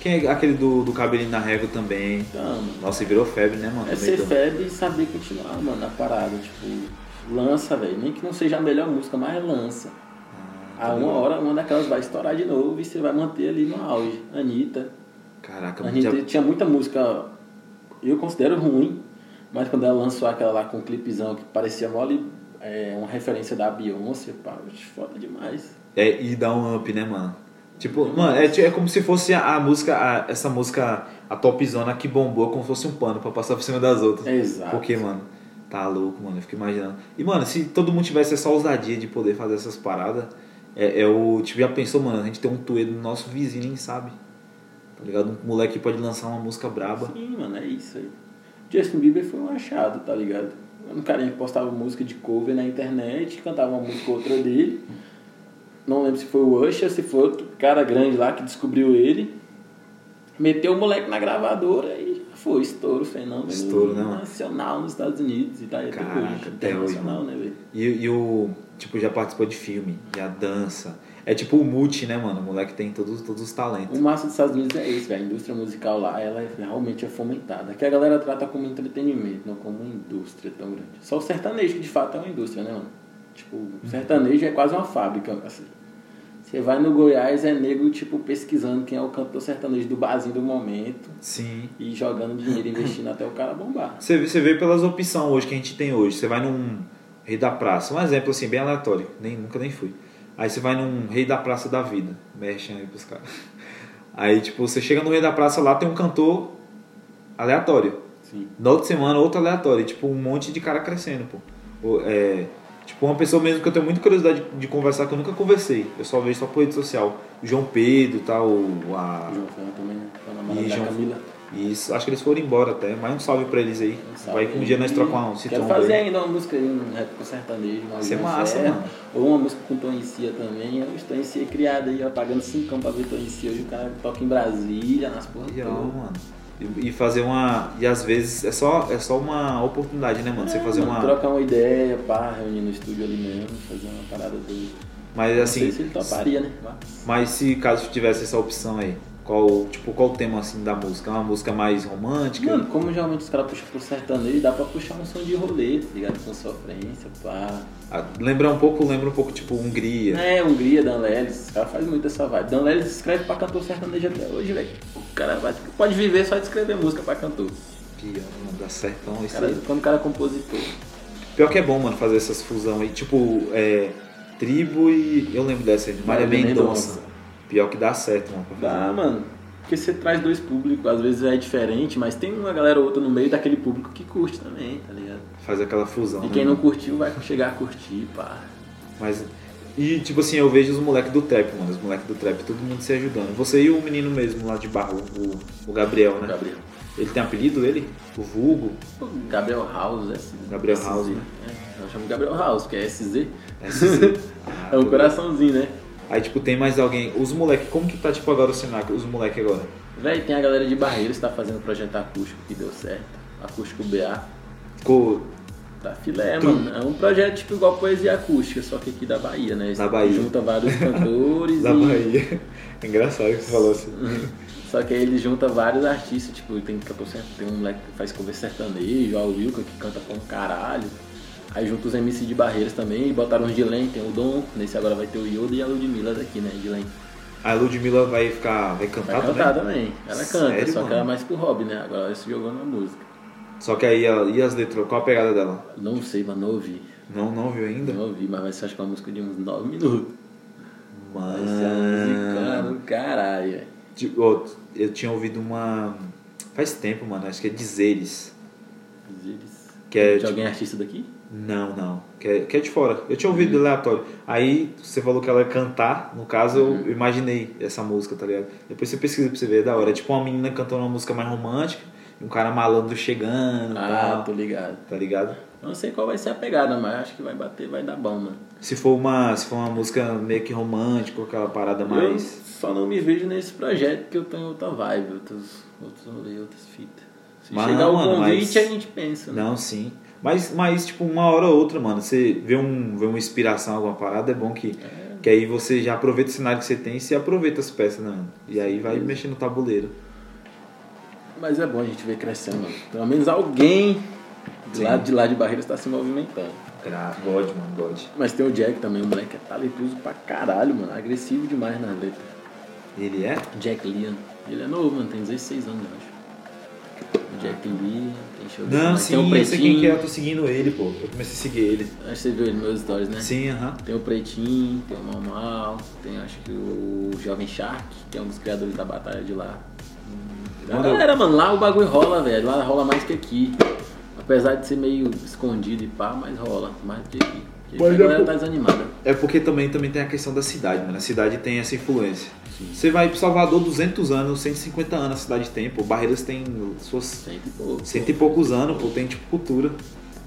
Quem é aquele do, do cabelinho na régua também? Então. Nossa, e virou febre, né, mano? É ser febre e saber continuar, mano, na parada. Tipo, lança, velho. Nem que não seja a melhor música, mas lança. tá A uma hora, uma daquelas vai estourar de novo e você vai manter ali no auge. Anitta. Caraca, A já- Anitta tinha muita música, eu considero ruim, mas quando ela lançou aquela lá com um clipezão que parecia mole, é, uma referência da Beyoncé, pá, foda demais. É, e dá um up, né, mano? Tipo, mano, é, é como se fosse a, a música, a- essa música, a topzona que bombou, como se fosse um pano pra passar por cima das outras. Exato. Porque, mano, tá louco, mano, eu fico imaginando. E, mano, se todo mundo tivesse essa ousadia de poder fazer essas paradas, é, é o. Tipo, já pensou, mano, a gente tem um tuedo no nosso vizinho, nem sabe. Tá ligado? Um moleque pode lançar uma música braba. Sim, mano, é isso aí. Justin Bieber foi um achado, tá ligado? Um carinha que postava música de cover na internet, cantava uma música ou outra dele. Não lembro se foi o Usher, se foi outro cara grande lá que descobriu ele. Meteu o moleque na gravadora e foi, estouro, fenômeno Estouro, né, nacional nos Estados Unidos e tá aí até Caraca, até hoje, Internacional, né, velho? E, e o. Tipo, já participou de filme, já dança. É tipo o multi, né, mano? O moleque tem todos, todos os talentos. O massa dos Estados Unidos é esse, velho. A indústria musical lá, ela é- realmente é fomentada. Aqui a galera trata como entretenimento, não como uma indústria tão grande. Só o sertanejo, que de fato é uma indústria, né, mano? Tipo, o sertanejo é quase uma fábrica, assim. Você vai no Goiás, é nego, tipo, pesquisando quem é o cantor sertanejo do barzinho do momento Sim. e jogando dinheiro, investindo até o cara bombar. Você, vê- você vê pelas opções hoje que a gente tem hoje. Você vai num Rei da Praça, um exemplo assim, bem aleatório, nem, nunca nem fui. Aí você vai num Rei da Praça da Vida, mexem aí pros caras. Aí, tipo, você chega no Rei da Praça lá, tem um cantor aleatório. Sim. Na outra semana, outro aleatório. E, tipo, um monte de cara crescendo, pô. É, tipo, uma pessoa mesmo que eu tenho muita curiosidade de, conversar, que eu nunca conversei. Eu só vejo só por rede social. O João Pedro, tal, a... João Ferro também, né? Namorada E João- Camila. Isso, acho que eles foram embora até. Mas um salve pra eles aí. Salve Vai que um dia nós trocamos um Quero fazer aí. ainda uma música aí, um rap com sertanejo. uma Isso é massa, Ferro, mano. Ou uma música com Tom Cia também. Eu estou em Cia criado aí, ó, pagando 5 pra ver Tom Cia. Hoje o cara toca em Brasília, nas E, ó, toda. mano. E, e fazer uma. E às vezes é só, é só uma oportunidade, né, mano? Você É, fazer mano, uma. Trocar uma ideia, pá, reunir no estúdio ali mesmo, fazer uma parada doida. Mas Não assim. sei se ele toparia, né? Mas- Mas se caso tivesse essa opção aí, qual, tipo, qual o tema assim da música? É uma música mais romântica? Mano, como geralmente os caras puxam pro sertanejo, dá pra puxar um som de rolê, tá ligado? Com sofrência, pá. Ah, lembra um pouco, lembra um pouco tipo Hungria. É, Hungria, Dan Lelis, os caras fazem muito essa vibe. Dan Lelis escreve pra cantor sertanejo até hoje, velho. O cara vai- pode viver só de escrever música pra cantor. Pior, mano, dá certão isso Cara, aí. quando o cara é compositor. Pior que é bom, mano, fazer essas fusão aí. Tipo, é. Tribo e. Eu lembro dessa aí, Maria Mendonça. Pior que dá certo, mano. Dá, mano. Porque você traz dois públicos, às vezes é diferente, mas tem uma galera ou outra no meio daquele público que curte também, tá ligado? Fazer aquela fusão. E né, quem não mano? curtiu vai chegar a curtir, pá. Mas. E tipo assim, eu vejo os moleques do trap, mano. Os moleques do trap, todo mundo se ajudando. Você e o menino mesmo lá de barro, o, o Gabriel, né? Gabriel. Ele tem apelido, ele? O Vulgo? O Gabriel House, SZ. Gabriel SZ. House, né? É, eu chamo Gabriel House, que é SZ. SZ. É um coraçãozinho, né? Aí, tipo, tem mais alguém. Os moleques, como que tá, tipo, agora o cenário? Os moleques agora? Véi, tem a galera de Barreiros que tá fazendo projeto acústico que deu certo. Acústico BA. Ficou. Tá filé, Tu- mano. É um projeto tipo igual poesia acústica, só que aqui da Bahia, né? Da Bahia. Junta vários cantores Da e. Bahia. É engraçado que você falou assim. Só que aí ele junta vários artistas, tipo, tem tem um moleque que faz cover sertanejo, o Wilka que canta como caralho. Aí junta os MC de Barreiras também, e botaram os Dilen, tem o Dom, nesse agora vai ter o Yoda e a Ludmilla daqui, né? Dilen. A Ludmilla vai ficar. Vai cantar Vai cantar também? também. Ela canta, Sério, só que mano? ela é mais pro hobby, né? Agora ela se jogou na música. Só que aí, e as letras? Qual a pegada dela? Não sei, mas não ouvi. Não, não viu ainda? Não ouvi, mas vai ser acho que uma música de uns 9 minutos. Vai ser Mano. do caralho, velho. Tipo, eu tinha ouvido uma. Faz tempo, mano. Acho que é Dizeres. Eles- Que é, De tipo- alguém artista daqui? Não, não. Que é, que é de fora. Eu tinha ouvido aleatório. Aí você falou que ela ia cantar. No caso, eu imaginei essa música, tá ligado? Depois você pesquisa pra você ver, é da hora. É tipo uma menina cantando uma música mais romântica. E um cara malandro chegando Ah, tal. tô ligado. Tá ligado? Não sei qual vai ser a pegada, mas acho que vai bater, vai dar bom, mano. Se for uma, se for uma música meio que romântica, aquela parada Eu mais. só não me vejo nesse projeto porque eu tenho outra vibe, outros, outros rolês, outras fitas. Se Mas chegar não, o mano, convite, mas- a gente pensa. né? Não, sim. Mas, mas, tipo, uma hora ou outra, mano, você vê, um, vê uma inspiração, alguma parada, é bom que. Que aí você já aproveita o cenário que você tem e você aproveita as peças, né? E aí vai mexer no tabuleiro. Mas é bom a gente ver crescendo, mano. Pelo menos alguém do Sim. lado de lá de Barreira está se movimentando. God, mano, God. Mas tem o Jack também, o moleque é talentoso pra caralho, mano. Agressivo demais nas letras. Ele é? Jack Lian. Ele é novo, mano. Tem 16 anos, eu acho. O Jack Lee, tem show dele, Não, mas sim, tem o eu sei quem que é, eu Pretinho. tô seguindo ele, pô. Eu comecei a seguir ele. Acho que você viu ele nos meus stories, né? Sim, aham. Tem o Pretinho, tem o Normal, tem acho que o Jovem Shark, que é um dos criadores da batalha de lá. A Quando eu- galera, mano, lá o bagulho rola, velho. Lá rola mais que aqui. Apesar de ser meio escondido e pá, mas rola mais que aqui. Mas a é por- tá desanimada. É porque também, também tem a questão da cidade, mano. A cidade tem essa influência. Você vai pro Salvador, 200 anos, 150 anos a cidade tem, pô. Barreiras tem suas Cento e pouco. cento e poucos anos, pô. Tem, tipo, cultura.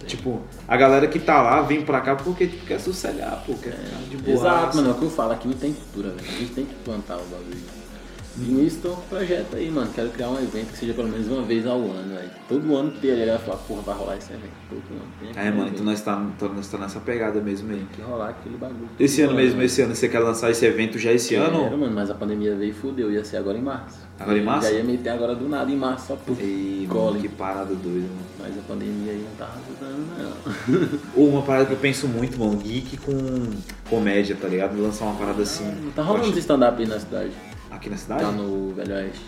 Tipo, a galera que tá lá vem pra cá porque tipo, quer sossegar, pô. Quer ficar de boa. Exato, mano, é o que eu falo, aqui não tem cultura, velho. A gente tem que plantar o bagulho. E com um projeto aí, mano. Quero criar um evento que seja pelo menos uma vez ao ano, velho. Todo ano ter, a galera fala, porra, vai rolar esse evento. Todo ano. Tem É, mano, então nós tá, então nós tá nessa pegada mesmo aí. Tem que rolar aquele bagulho. Esse ano mesmo, velho. esse ano, você quer lançar esse evento já esse Quero, ano? mano, mas a pandemia veio e fudeu. Ia ser agora em março. Agora em março? Já ia meter agora do nada em março, só por Ei, mano, que parada doida, mano. Mas a pandemia aí não tava ajudando, não. Uma parada que eu penso muito, mano, geek com comédia, tá ligado? Lançar uma parada assim. Não tá rolando acho- stand-up aí na cidade. Aqui na cidade? Tá no Velho Oeste.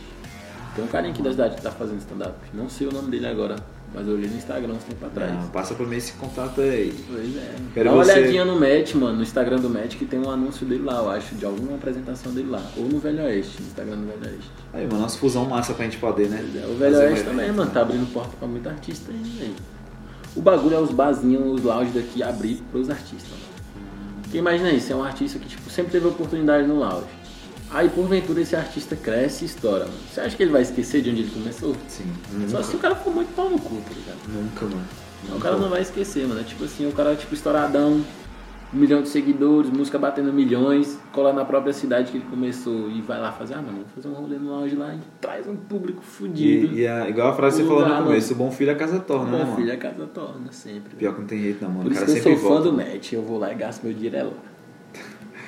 Tem um carinha aqui da cidade que tá fazendo stand-up. Não sei o nome dele agora, mas eu olhei no Instagram uns tempo atrás. Não, passa pra mim esse contato aí. Pois é. Quero Dá uma você- olhadinha no Match, mano, no Instagram do Match, que tem um anúncio dele lá, eu acho, de alguma apresentação dele lá. Ou no Velho Oeste, no Instagram do Velho Oeste. Aí, mano, nossa fusão massa pra gente poder, né? É, O Velho Fazer Oeste evento, também, né? mano, tá abrindo porta pra muito artista aí, velho. O bagulho é os barzinhos, os lounges daqui abrir pros artistas, mano. Porque imagina isso, é um artista que, tipo, sempre teve oportunidade no lounge. Aí, porventura, esse artista cresce e estoura, mano. Você acha que ele vai esquecer de onde ele começou? Sim, Só nunca, se o cara for muito pau no cu, tá ligado? nunca, mano. O cara não vai esquecer, mano. É tipo assim, o cara tipo estouradão, um milhão de seguidores, música batendo milhões, cola na própria cidade que ele começou e vai lá fazer, ah, mano, vou fazer um rolê no lounge lá e traz um público fudido. E, e a- igual a frase que você falou no começo, o bom filho a casa torna, né, Bom mano? filho, a casa torna sempre. Pior que não tem jeito não, mano. Por o isso cara que eu sou fã volta. do Match, eu vou lá e gasto meu dinheiro é lá.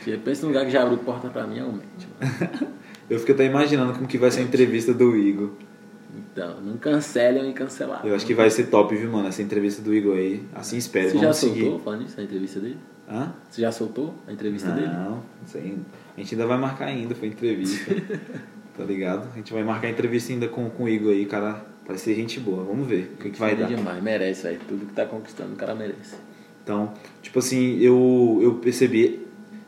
Porque pensa num lugar que já abriu porta pra mim, é Match. mano. Eu fico até imaginando como que vai ser a entrevista do Igor. Então, não cancelem e cancelar. Eu acho que vai ser top, viu, mano? Essa entrevista do Igor aí. Assim espero. Você já soltou, seguir. falando isso, a entrevista dele? Hã? Você já soltou a entrevista dele? Não, aí. A gente ainda vai marcar ainda, foi entrevista. tá ligado? A gente vai marcar entrevista ainda com, com o Igor aí, cara. Parece ser gente boa. Vamos ver o que, que vai é dar. demais, merece, velho. Tudo que tá conquistando, o cara merece. Então, tipo assim, eu, eu percebi.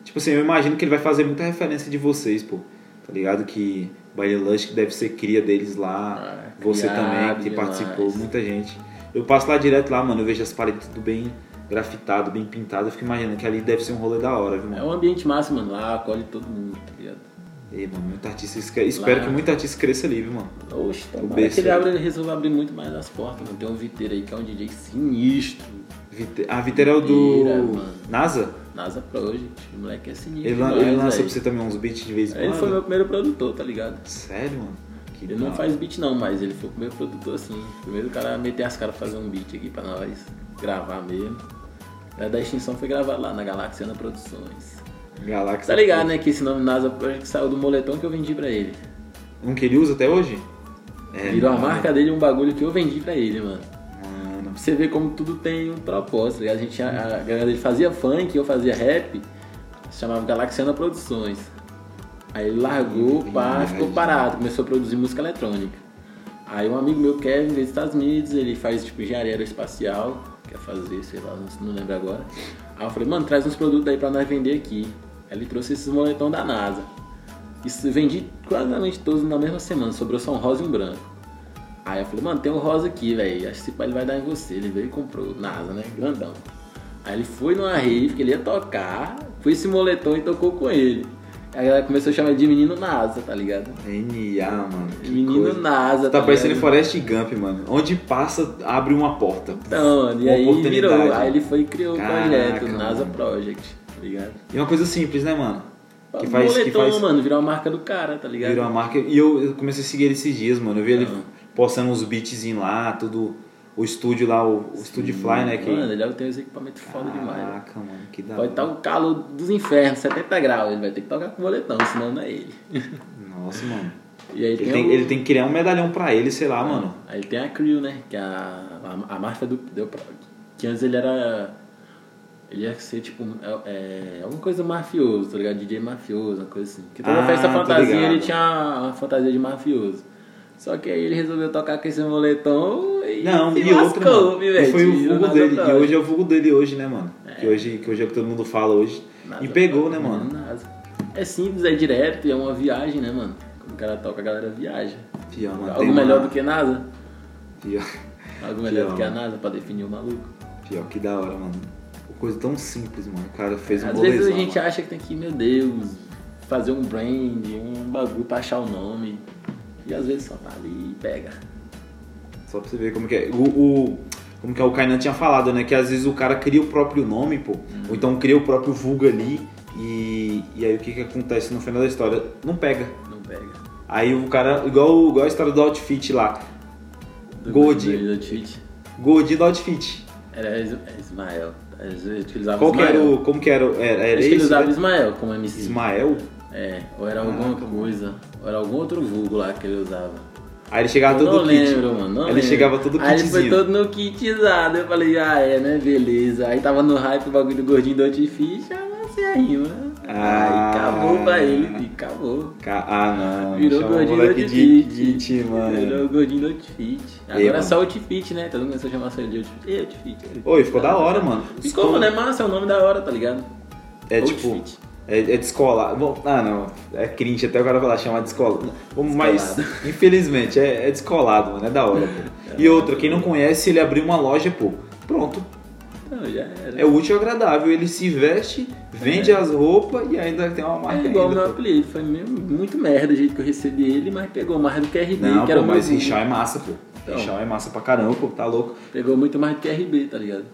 Tipo assim, eu imagino que ele vai fazer muita referência de vocês, pô. Tá ligado? Que Baile Lush que deve ser cria deles lá. Ah, você também, que demais. participou, muita gente. Eu passo lá direto lá, mano. Eu vejo as paredes tudo bem grafitado, bem pintado. Eu fico imaginando que ali deve ser um rolê da hora, viu, É mano? um ambiente massa, mano. Lá acolhe todo mundo, tá ligado? Ei, mano, muito artista. Espero Lá- que muito artista cresça ali, viu, mano? Oxe, O tomara berço que ele aí. abra, ele resolva abrir muito mais as portas, mano. Tem um Viteiro aí que é um DJ sinistro. Vite... Ah, Viteira é o do. Mano. NASA? NASA Project. O moleque é sinistro. Ele, ele lança pra você também uns beats de vez em Ele quando? foi meu primeiro produtor, tá ligado? Sério, mano? Que Ele não faz beat não, mas ele foi o primeiro produtor assim. Primeiro cara a meter as caras pra fazer um beat aqui pra nós gravar mesmo. A da extinção foi gravado lá na Galaxiana Produções. Galáxia. Tá ligado, né? Que esse nome NASA Project saiu do moletom que eu vendi pra ele. Um que ele usa até hoje? É, Virou a mano. marca dele um bagulho que eu vendi pra ele, mano. Você ver como tudo tem um propósito, tá? A gente, a, a galera dele fazia funk, eu fazia rap, se chamava Galaxiana Produções. Aí ele largou, pá, Verdade. ficou parado, começou a produzir música eletrônica. Aí um amigo meu, Kevin, veio dos Estados Unidos, ele faz tipo engenharia aeroespacial, quer fazer, sei lá, não, lembro agora. Aí eu falei, mano, traz uns produtos aí pra nós vender aqui. Aí ele trouxe esses moletons da NASA. Isso vendi quase todos na mesma semana, sobrou só um rosa e um branco. Aí eu falei, mano, tem um rosa aqui, velho. Acho que esse pai ele vai dar em você. Ele veio e comprou, NASA, né? Grandão. Aí ele foi numa rave que ele ia tocar, foi esse moletom e tocou com ele. Aí a galera começou a chamar ele de menino NASA, tá ligado? NA, mano. que menino coisa. NASA, Tá parecendo ligado? Forrest Gump, mano. Onde passa, abre uma porta. Então, mano, e aí virou. Aí ele foi e criou Caraca, o projeto, NASA mano. Project, tá ligado? E uma coisa simples, né, mano? Que O faz, que moletom, faz mano, virou a marca do cara, tá ligado? virou uma marca. E eu, eu comecei a seguir ele esses dias, mano. Eu vi ele. Postando uns beatzinhos lá, tudo. o estúdio lá, o, o Studio Fly, né? Que... Mano, ele tem os equipamentos foda demais. Caraca, mano, que da Pode estar hora. o calor dos infernos, 70 graus. Ele vai ter que tocar com boletão, senão não é ele. Nossa, mano. E aí Ele tem, tem, o- ele tem que criar um medalhão pra ele, sei lá, mano. Aí tem a Crew, né? Que é a, a, a marca do. Deu pra, que antes ele era. Ele ia ser tipo. É, é, alguma coisa mafioso, tá ligado? DJ mafioso, uma coisa assim. Que toda Ah, festa fantasia ele tinha uma fantasia de mafioso. Só que aí ele resolveu tocar com esse moletom e. Não, se e outro, lascou, mano. me E foi o vulgo dele. E hoje é o vulgo dele hoje, né, mano? Que, hoje, que hoje é o que todo mundo fala hoje. Nada, e pegou, né, mano? nada. É simples, é direto e é uma viagem, né, mano? Quando o cara toca, a galera viaja. Fiel, mano. Algo melhor uma- do que nada? Fiel, Algo melhor Pior. do que a NASA pra definir o maluco. fiel, que da hora, mano. Coisa tão simples, mano. O cara fez um Às vezes a gente mano. acha que tem que, meu Deus, fazer um brand, um bagulho pra achar o nome. E às vezes só tá ali e pega. Só pra você ver como que é. O, o- como que é, o Kainan tinha falado, né? Que às vezes o cara cria o próprio nome, pô. Ou então cria o próprio vulgo ali. E, e aí o que que acontece no final da história? Não pega. Não pega. Aí o cara, igual, igual a história do outfit lá. Do Gold. do- tweet. Gold do outfit. Era é Ismael. Às vezes utilizava Qual que Ismael. era o. Como que era? Era, era Acho que ele usava né? Ismael como MC. Ismael? É, ou era alguma coisa. Ou era algum outro vulgo lá que ele usava. Aí ele chegava Eu todo não kit. lembro, mano. Não ele lembro. chegava todo Aí ele foi kitzinho. todo no kitzado. Eu falei, ah, é, né? Beleza. Aí tava no hype o bagulho do gordinho do Outfit. Ah, você a rima. Ah. Aí acabou pra ele. Acabou. Ca- Ah, não. Virou gordinho do moleque de Outfit. kit, mano. Virou gordinho do Outfit. Agora Ei, é só Outfit, né? Todo mundo começou a chamar só ele de Outfit. Ei, Outfit. Outfit. Oi, ficou da hora, mano. Ficou, mano. É massa, é o nome da hora, tá ligado? É tipo. É, é descolado. Bom, ah, não. É cringe até agora falar, chamar descolado. Vamos, Mas, Descolado. infelizmente, é, é descolado, mano. É da hora, pô. E outra, quem não conhece, ele abriu uma loja, pô. Pronto. Não, já era. É útil e agradável. Ele se veste, vende as roupas e ainda tem uma marca. É igual o meu apelido, foi muito merda o jeito que eu recebi ele, mas pegou mais do que RB, Não, que pô, o mas. Richal é massa, pô. Então. É massa pra caramba, pô. Tá louco. Pegou muito mais do que RB, tá ligado?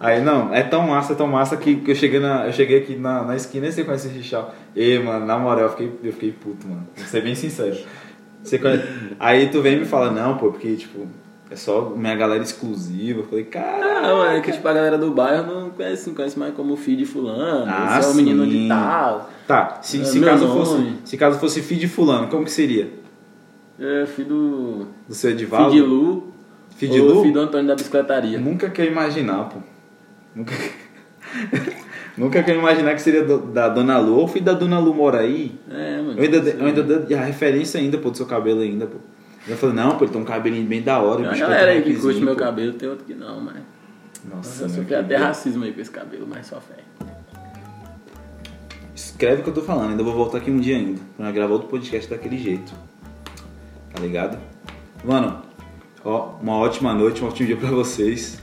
Aí, não, é tão massa, é tão massa que, que eu, cheguei na, eu cheguei aqui na, na esquina e você conhece o Richal. E, mano, na moral, eu fiquei, eu fiquei puto, mano. Vou ser bem sincero. Você conhece- Aí tu vem e me fala, não, pô, porque, tipo, é só minha galera exclusiva. Eu falei, cara. Não, é que tipo, a galera do bairro não conhece, não conhece mais como filho de fulano, Ah, é o menino de tal. Tá, se, É se, caso nome. fosse, se caso fosse filho de fulano, como que seria? É filho do. Do seu Filho Edivaldo? de Lu. Filho de ou Lu? filho do Antônio da bicicletaria. Nunca quer imaginar, pô. Nunca... Nunca quer imaginar que seria do- da Dona Lu ou filho da Dona Lu mora aí. É, mano. Eu ainda, eu ainda dei a referência ainda, pô, do seu cabelo ainda, pô. Eu falei, não, pô, ele tem um cabelinho bem da hora. Tem uma galera aí que curte rapzinho, meu pô. cabelo, tem outro que não, mas. Nossa, Eu meu, sofri que até racismo aí com esse cabelo, mas só fé. Escreve o que eu tô falando, ainda vou voltar aqui um dia ainda. Pra gravar outro podcast daquele jeito. Tá ligado? Mano, ó, uma ótima noite, um ótimo dia pra vocês.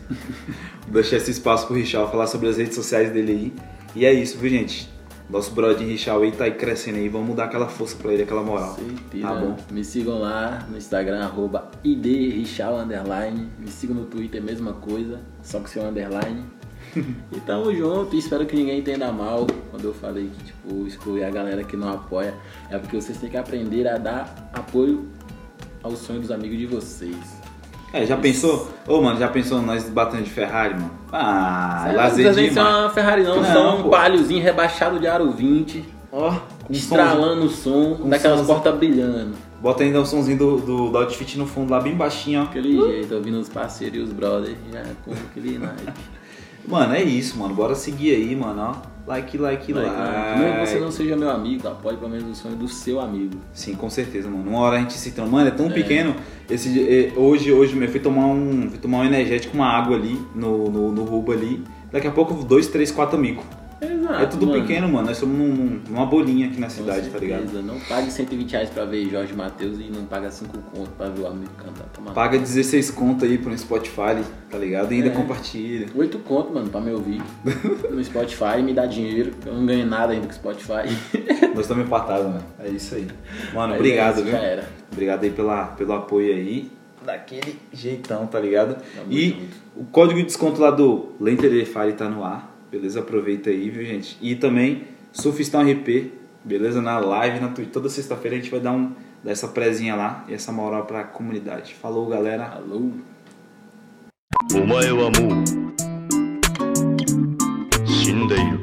vou deixar esse espaço pro Richard falar sobre as redes sociais dele aí. E é isso, viu, gente? Nosso brother Richard aí tá aí crescendo aí. Vamos dar aquela força pra ele, aquela moral. Certeza. Tá bom? Me sigam lá no Instagram, arroba idrichal, underline. Me sigam no Twitter, mesma coisa, só que seu underline. e tamo junto, e espero que ninguém entenda mal quando eu falei que, tipo, excluir a galera que não apoia. É porque vocês têm que aprender a dar apoio ao sonho dos amigos de vocês. É, já pensou? Ô, mano, já pensou nós batendo de Ferrari, mano? Ah, Não lazer precisa nem ser demais. uma Ferrari não, Não, só um pô. paliozinho rebaixado de aro 20, Ó, com estralando o som, com daquelas somzinho. portas brilhando. Bota ainda o somzinho do, do, do outfit no fundo lá, bem baixinho, ó. Aquele jeito, ouvindo os parceiros e os brothers, já com aquele naipe. Mano, é isso, mano. Bora seguir aí, mano, ó. Like, like, like. Mesmo que você não seja meu amigo, apoie pelo menos o sonho do seu amigo. Sim, com certeza, mano. Uma hora a gente se trama. Mano, é tão pequeno. Esse, eh, hoje, hoje mesmo, eu fui tomar um. Fui tomar um energético, uma água ali, no, no, no Rubo ali. Daqui a pouco, dois, três, quatro amigos. Exato. é tudo mano. pequeno, mano. Nós somos num- numa bolinha aqui na cidade, tá ligado? Não pague 120 reais pra ver Jorge Matheus e não paga 5 conto pra ver o amigo cantar. Toma Paga 16 conto aí pro Spotify, tá ligado? E ainda É. compartilha. 8 conto, mano, pra me ouvir no Spotify, me dá dinheiro. Eu não ganho nada ainda com o Spotify. Nós estamos empatados, mano. É isso aí. Mano, Mas obrigado, é viu? Já era. Obrigado aí pela, pelo apoio aí. Daquele jeitão, tá ligado? Tamo e junto. o código de desconto lá do Lenter Fire tá no ar. Beleza? Aproveita aí, viu, gente? E também, Sufistão RP, beleza? Na live, na Twitch. Toda sexta-feira a gente vai dar, um, dar essa prezinha lá e essa moral pra comunidade. Falou, galera. Alô. お前はもう死んでいる。